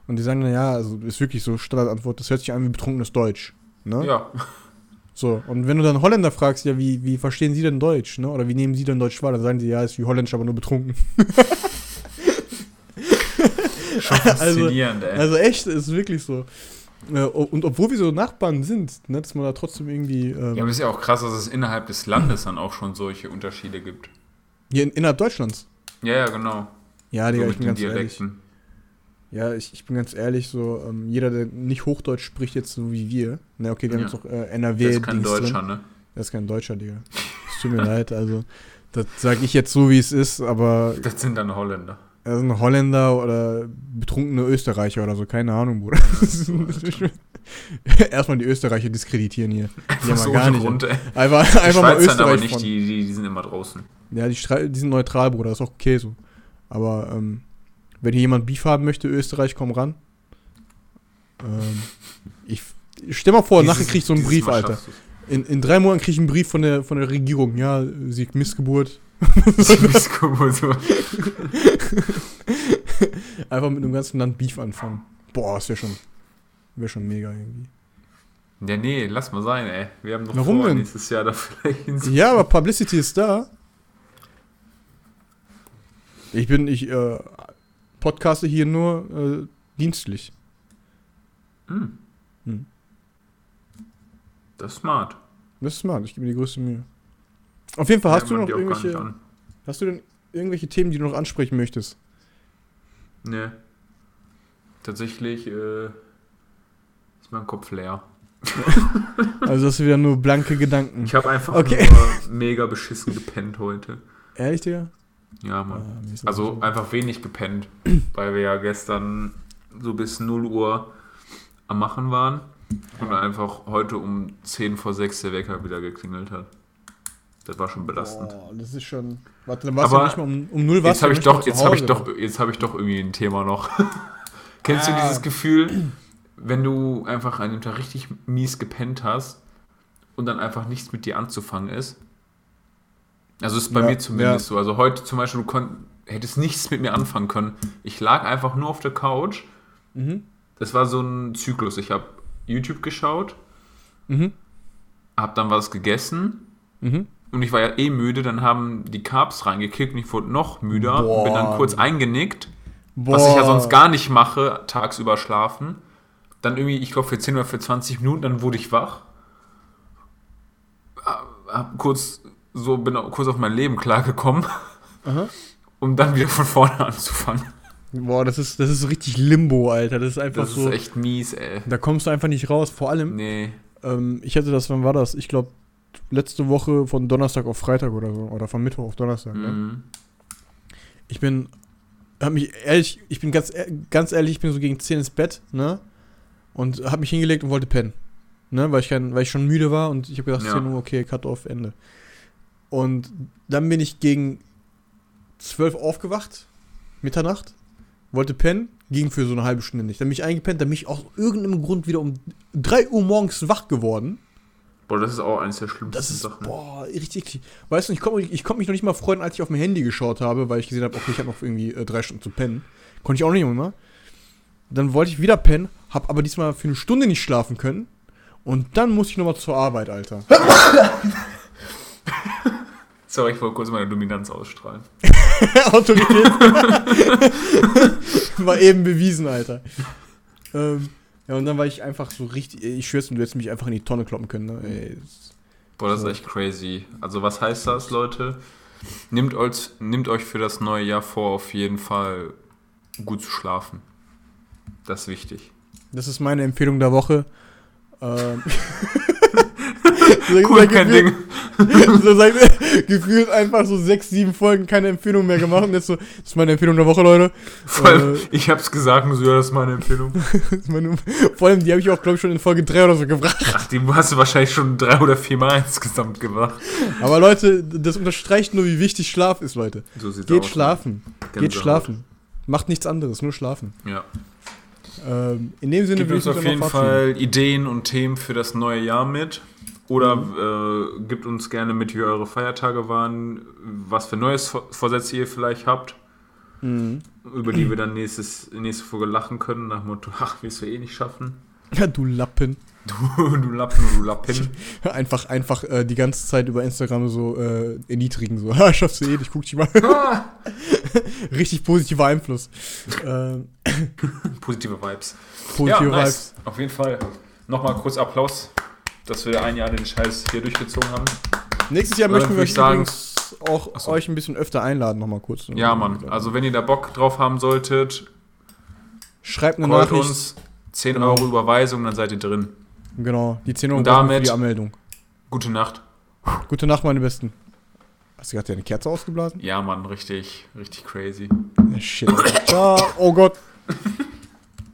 Und die sagen, naja, also ist wirklich so Standardantwort, das hört sich an wie betrunkenes Deutsch. Ne? Ja. So, und wenn du dann Holländer fragst, ja, wie, wie verstehen sie denn Deutsch, ne? Oder wie nehmen sie denn Deutsch wahr, dann sagen sie, ja, ist wie Holländisch, aber nur betrunken. Schon faszinierend, ey. Also echt, ist wirklich so. Äh, Und obwohl wir so Nachbarn sind, ne, dass man da trotzdem irgendwie. Ähm, Ja, aber ist ja auch krass, dass es innerhalb des Landes dann auch schon solche Unterschiede gibt. hier in, innerhalb Deutschlands. Ja, ja, genau. Ja, So Digga, ich bin ganz ehrlich. Ja, ich, ich bin ganz ehrlich, so, ähm, jeder, der nicht Hochdeutsch spricht, jetzt so wie wir, ne, okay, wir haben Ja. jetzt auch äh, NRW. Der ist kein Dings Deutscher, Drin. ne? Der ist kein Deutscher, Digga. Es tut mir leid, also, das sage ich jetzt so, wie es ist, aber Das sind dann Holländer. er ist ein Holländer oder betrunkene Österreicher oder so, keine Ahnung, Bruder. Erstmal die Österreicher diskreditieren hier. Die haben so gar nicht. runter. Einfach, Die einfach mal Schweizer aber Österreich nicht, die, die, die sind immer draußen. Ja, die, die sind neutral, Bruder, ist auch okay so. Aber ähm, wenn hier jemand Beef haben möchte, Österreich, komm ran. Ähm, ich, stell mal vor, nachher Dieses- krieg ich so einen Brief, Mal Alter. In, in drei Monaten krieg ich einen Brief von der, von der Regierung. Ja, sie Missgeburt. Missgeburt. Einfach mit einem ganzen Land Beef anfangen. Boah, das wäre schon, wär schon mega irgendwie. Ja, nee, lass mal sein, ey. Wir haben noch Warum vor, denn? nächstes Jahr da vielleicht hin Ja, aber Publicity ist da. Ich bin, ich äh, podcaste hier nur äh, dienstlich. Hm. Hm. Das ist smart. Das ist smart, ich gebe mir die größte Mühe. Auf jeden Fall, hast Ja, du noch irgendwelche, hast du denn irgendwelche Themen, die du noch ansprechen möchtest? Nee. Tatsächlich äh, ist mein Kopf leer. Also das sind wieder nur blanke Gedanken. Ich habe einfach Okay. nur mega beschissen gepennt heute. Ehrlich, Digga? Ja, Mann. Das Also so- einfach wenig gepennt, weil wir ja gestern so bis 0 Uhr am Machen waren und einfach heute um 10 vor 6 der Wecker wieder geklingelt hat. Das war schon belastend. Boah, das ist schon. Warte, dann warst Aber du nicht mal um, um null warst Jetzt habe du ich doch, jetzt habe ich doch, jetzt habe ich doch irgendwie ein Thema noch. Kennst du Ah. dieses Gefühl, wenn du einfach an dem Tag richtig mies gepennt hast und dann einfach nichts mit dir anzufangen ist? Also ist bei Ja, mir zumindest ja. so. Also heute zum Beispiel, du konnt, hättest nichts mit mir anfangen können. Ich lag einfach nur auf der Couch. Mhm. Das war so ein Zyklus. Ich habe YouTube geschaut, Mhm. habe dann was gegessen Mhm. und ich war ja eh müde. Dann haben die Carbs reingekickt und ich wurde noch müder. Boah. Bin dann kurz eingenickt. Boah. Was ich ja sonst gar nicht mache, tagsüber schlafen. Dann irgendwie, ich glaube, für 10 oder für 20 Minuten, dann wurde ich wach. Hab kurz so, bin kurz auf mein Leben klargekommen, um dann wieder von vorne anzufangen. Boah, das ist, das ist so richtig Limbo, Alter. Das ist einfach Das so. ist echt mies, ey. Da kommst du einfach nicht raus. Vor allem, Nee. ähm, ich hatte das, wann war das? Ich glaube, letzte Woche von Donnerstag auf Freitag oder so. Oder von Mittwoch auf Donnerstag. Ne? Mhm. Ich bin, hab mich ehrlich, ich bin ganz, ganz ehrlich, ich bin so gegen 10 ins Bett, ne? Und hab mich hingelegt und wollte pennen. Ne? Weil ich, kein, weil ich schon müde war und ich habe gedacht, Ja. 10 Uhr, okay, Cut off, Ende. Und dann bin ich gegen 12 aufgewacht, Mitternacht, wollte pennen, ging für so eine halbe Stunde nicht. Dann bin ich eingepennt, dann bin ich aus irgendeinem Grund wieder um 3 Uhr morgens wach geworden. Boah, das ist auch eines der schlimmsten Das ist, Sachen. boah, richtig. Weißt du, ich konnte ich konnt mich noch nicht mal freuen, als ich auf mein Handy geschaut habe, weil ich gesehen habe, okay, ich habe noch irgendwie äh, drei Stunden zu pennen. Konnte ich auch nicht immer. Dann wollte ich wieder pennen, habe aber diesmal für eine Stunde nicht schlafen können. Und dann musste ich nochmal zur Arbeit, Alter. Sorry, ich wollte kurz meine Dominanz ausstrahlen. Autorität. war eben bewiesen, Alter. Ähm, ja, und dann war ich einfach so richtig, ich schwör's, du hättest mich einfach in die Tonne kloppen können. Ne? Ey, Boah, das So. ist echt crazy. Also was heißt das, Leute? Nehmt euch, nehmt euch für das neue Jahr vor, auf jeden Fall gut zu schlafen. Das ist wichtig. Das ist meine Empfehlung der Woche. Ähm, Cool, kein Ding. so seit, gefühlt einfach so sechs, sieben Folgen keine Empfehlung mehr gemacht. Und jetzt so, das ist meine Empfehlung der Woche, Leute. Vor allem, Äh. ich hab's gesagt so, ja, das ist meine Empfehlung. Meine, vor allem, die habe ich auch, glaube ich, schon in Folge 3 oder so gebracht. Ach, die hast du wahrscheinlich schon drei oder vier Mal insgesamt gemacht. Aber Leute, das unterstreicht nur, wie wichtig Schlaf ist, Leute. So sieht's Geht aus. schlafen. Geht Gänsehaut. schlafen. Macht nichts anderes, nur schlafen. Ja. Ähm, in dem Sinne will uns ich auf uns dann jeden. Fall Ideen und Themen für das neue Jahr mit. Oder Mhm. äh, gebt uns gerne mit, wie eure Feiertage waren, was für neues Vor- Vorsätze ihr vielleicht habt, Mhm. über die wir dann nächstes, nächste Folge lachen können, nach dem Motto, ach, wirst du eh nicht schaffen. Ja, du Lappen. Du, du Lappen, du Lappen. Einfach, einfach äh, die ganze Zeit über Instagram so äh, erniedrigen. So, ha, schaffst du eh nicht, guck dich mal. Ah! Richtig positiver Einfluss. ähm, Positive Vibes. positive ja, Vibes. nice. Auf jeden Fall. Nochmal kurz Applaus, dass wir ein Jahr den Scheiß hier durchgezogen haben. Nächstes Jahr möchten wir euch sagen- übrigens auch Achso. euch ein bisschen öfter einladen, nochmal kurz. Ja, Mann. Also wenn ihr da Bock drauf haben solltet, Schreibt eine Nachricht. uns 10 Genau. Euro Überweisung, dann seid ihr drin. Genau, die 10 Euro Und wir für damit- die Anmeldung. Gute Nacht. Gute Nacht, meine Besten. Hast du gerade deine Kerze ausgeblasen? Ja, Mann, richtig, richtig crazy. Shit. Ciao. Oh Gott.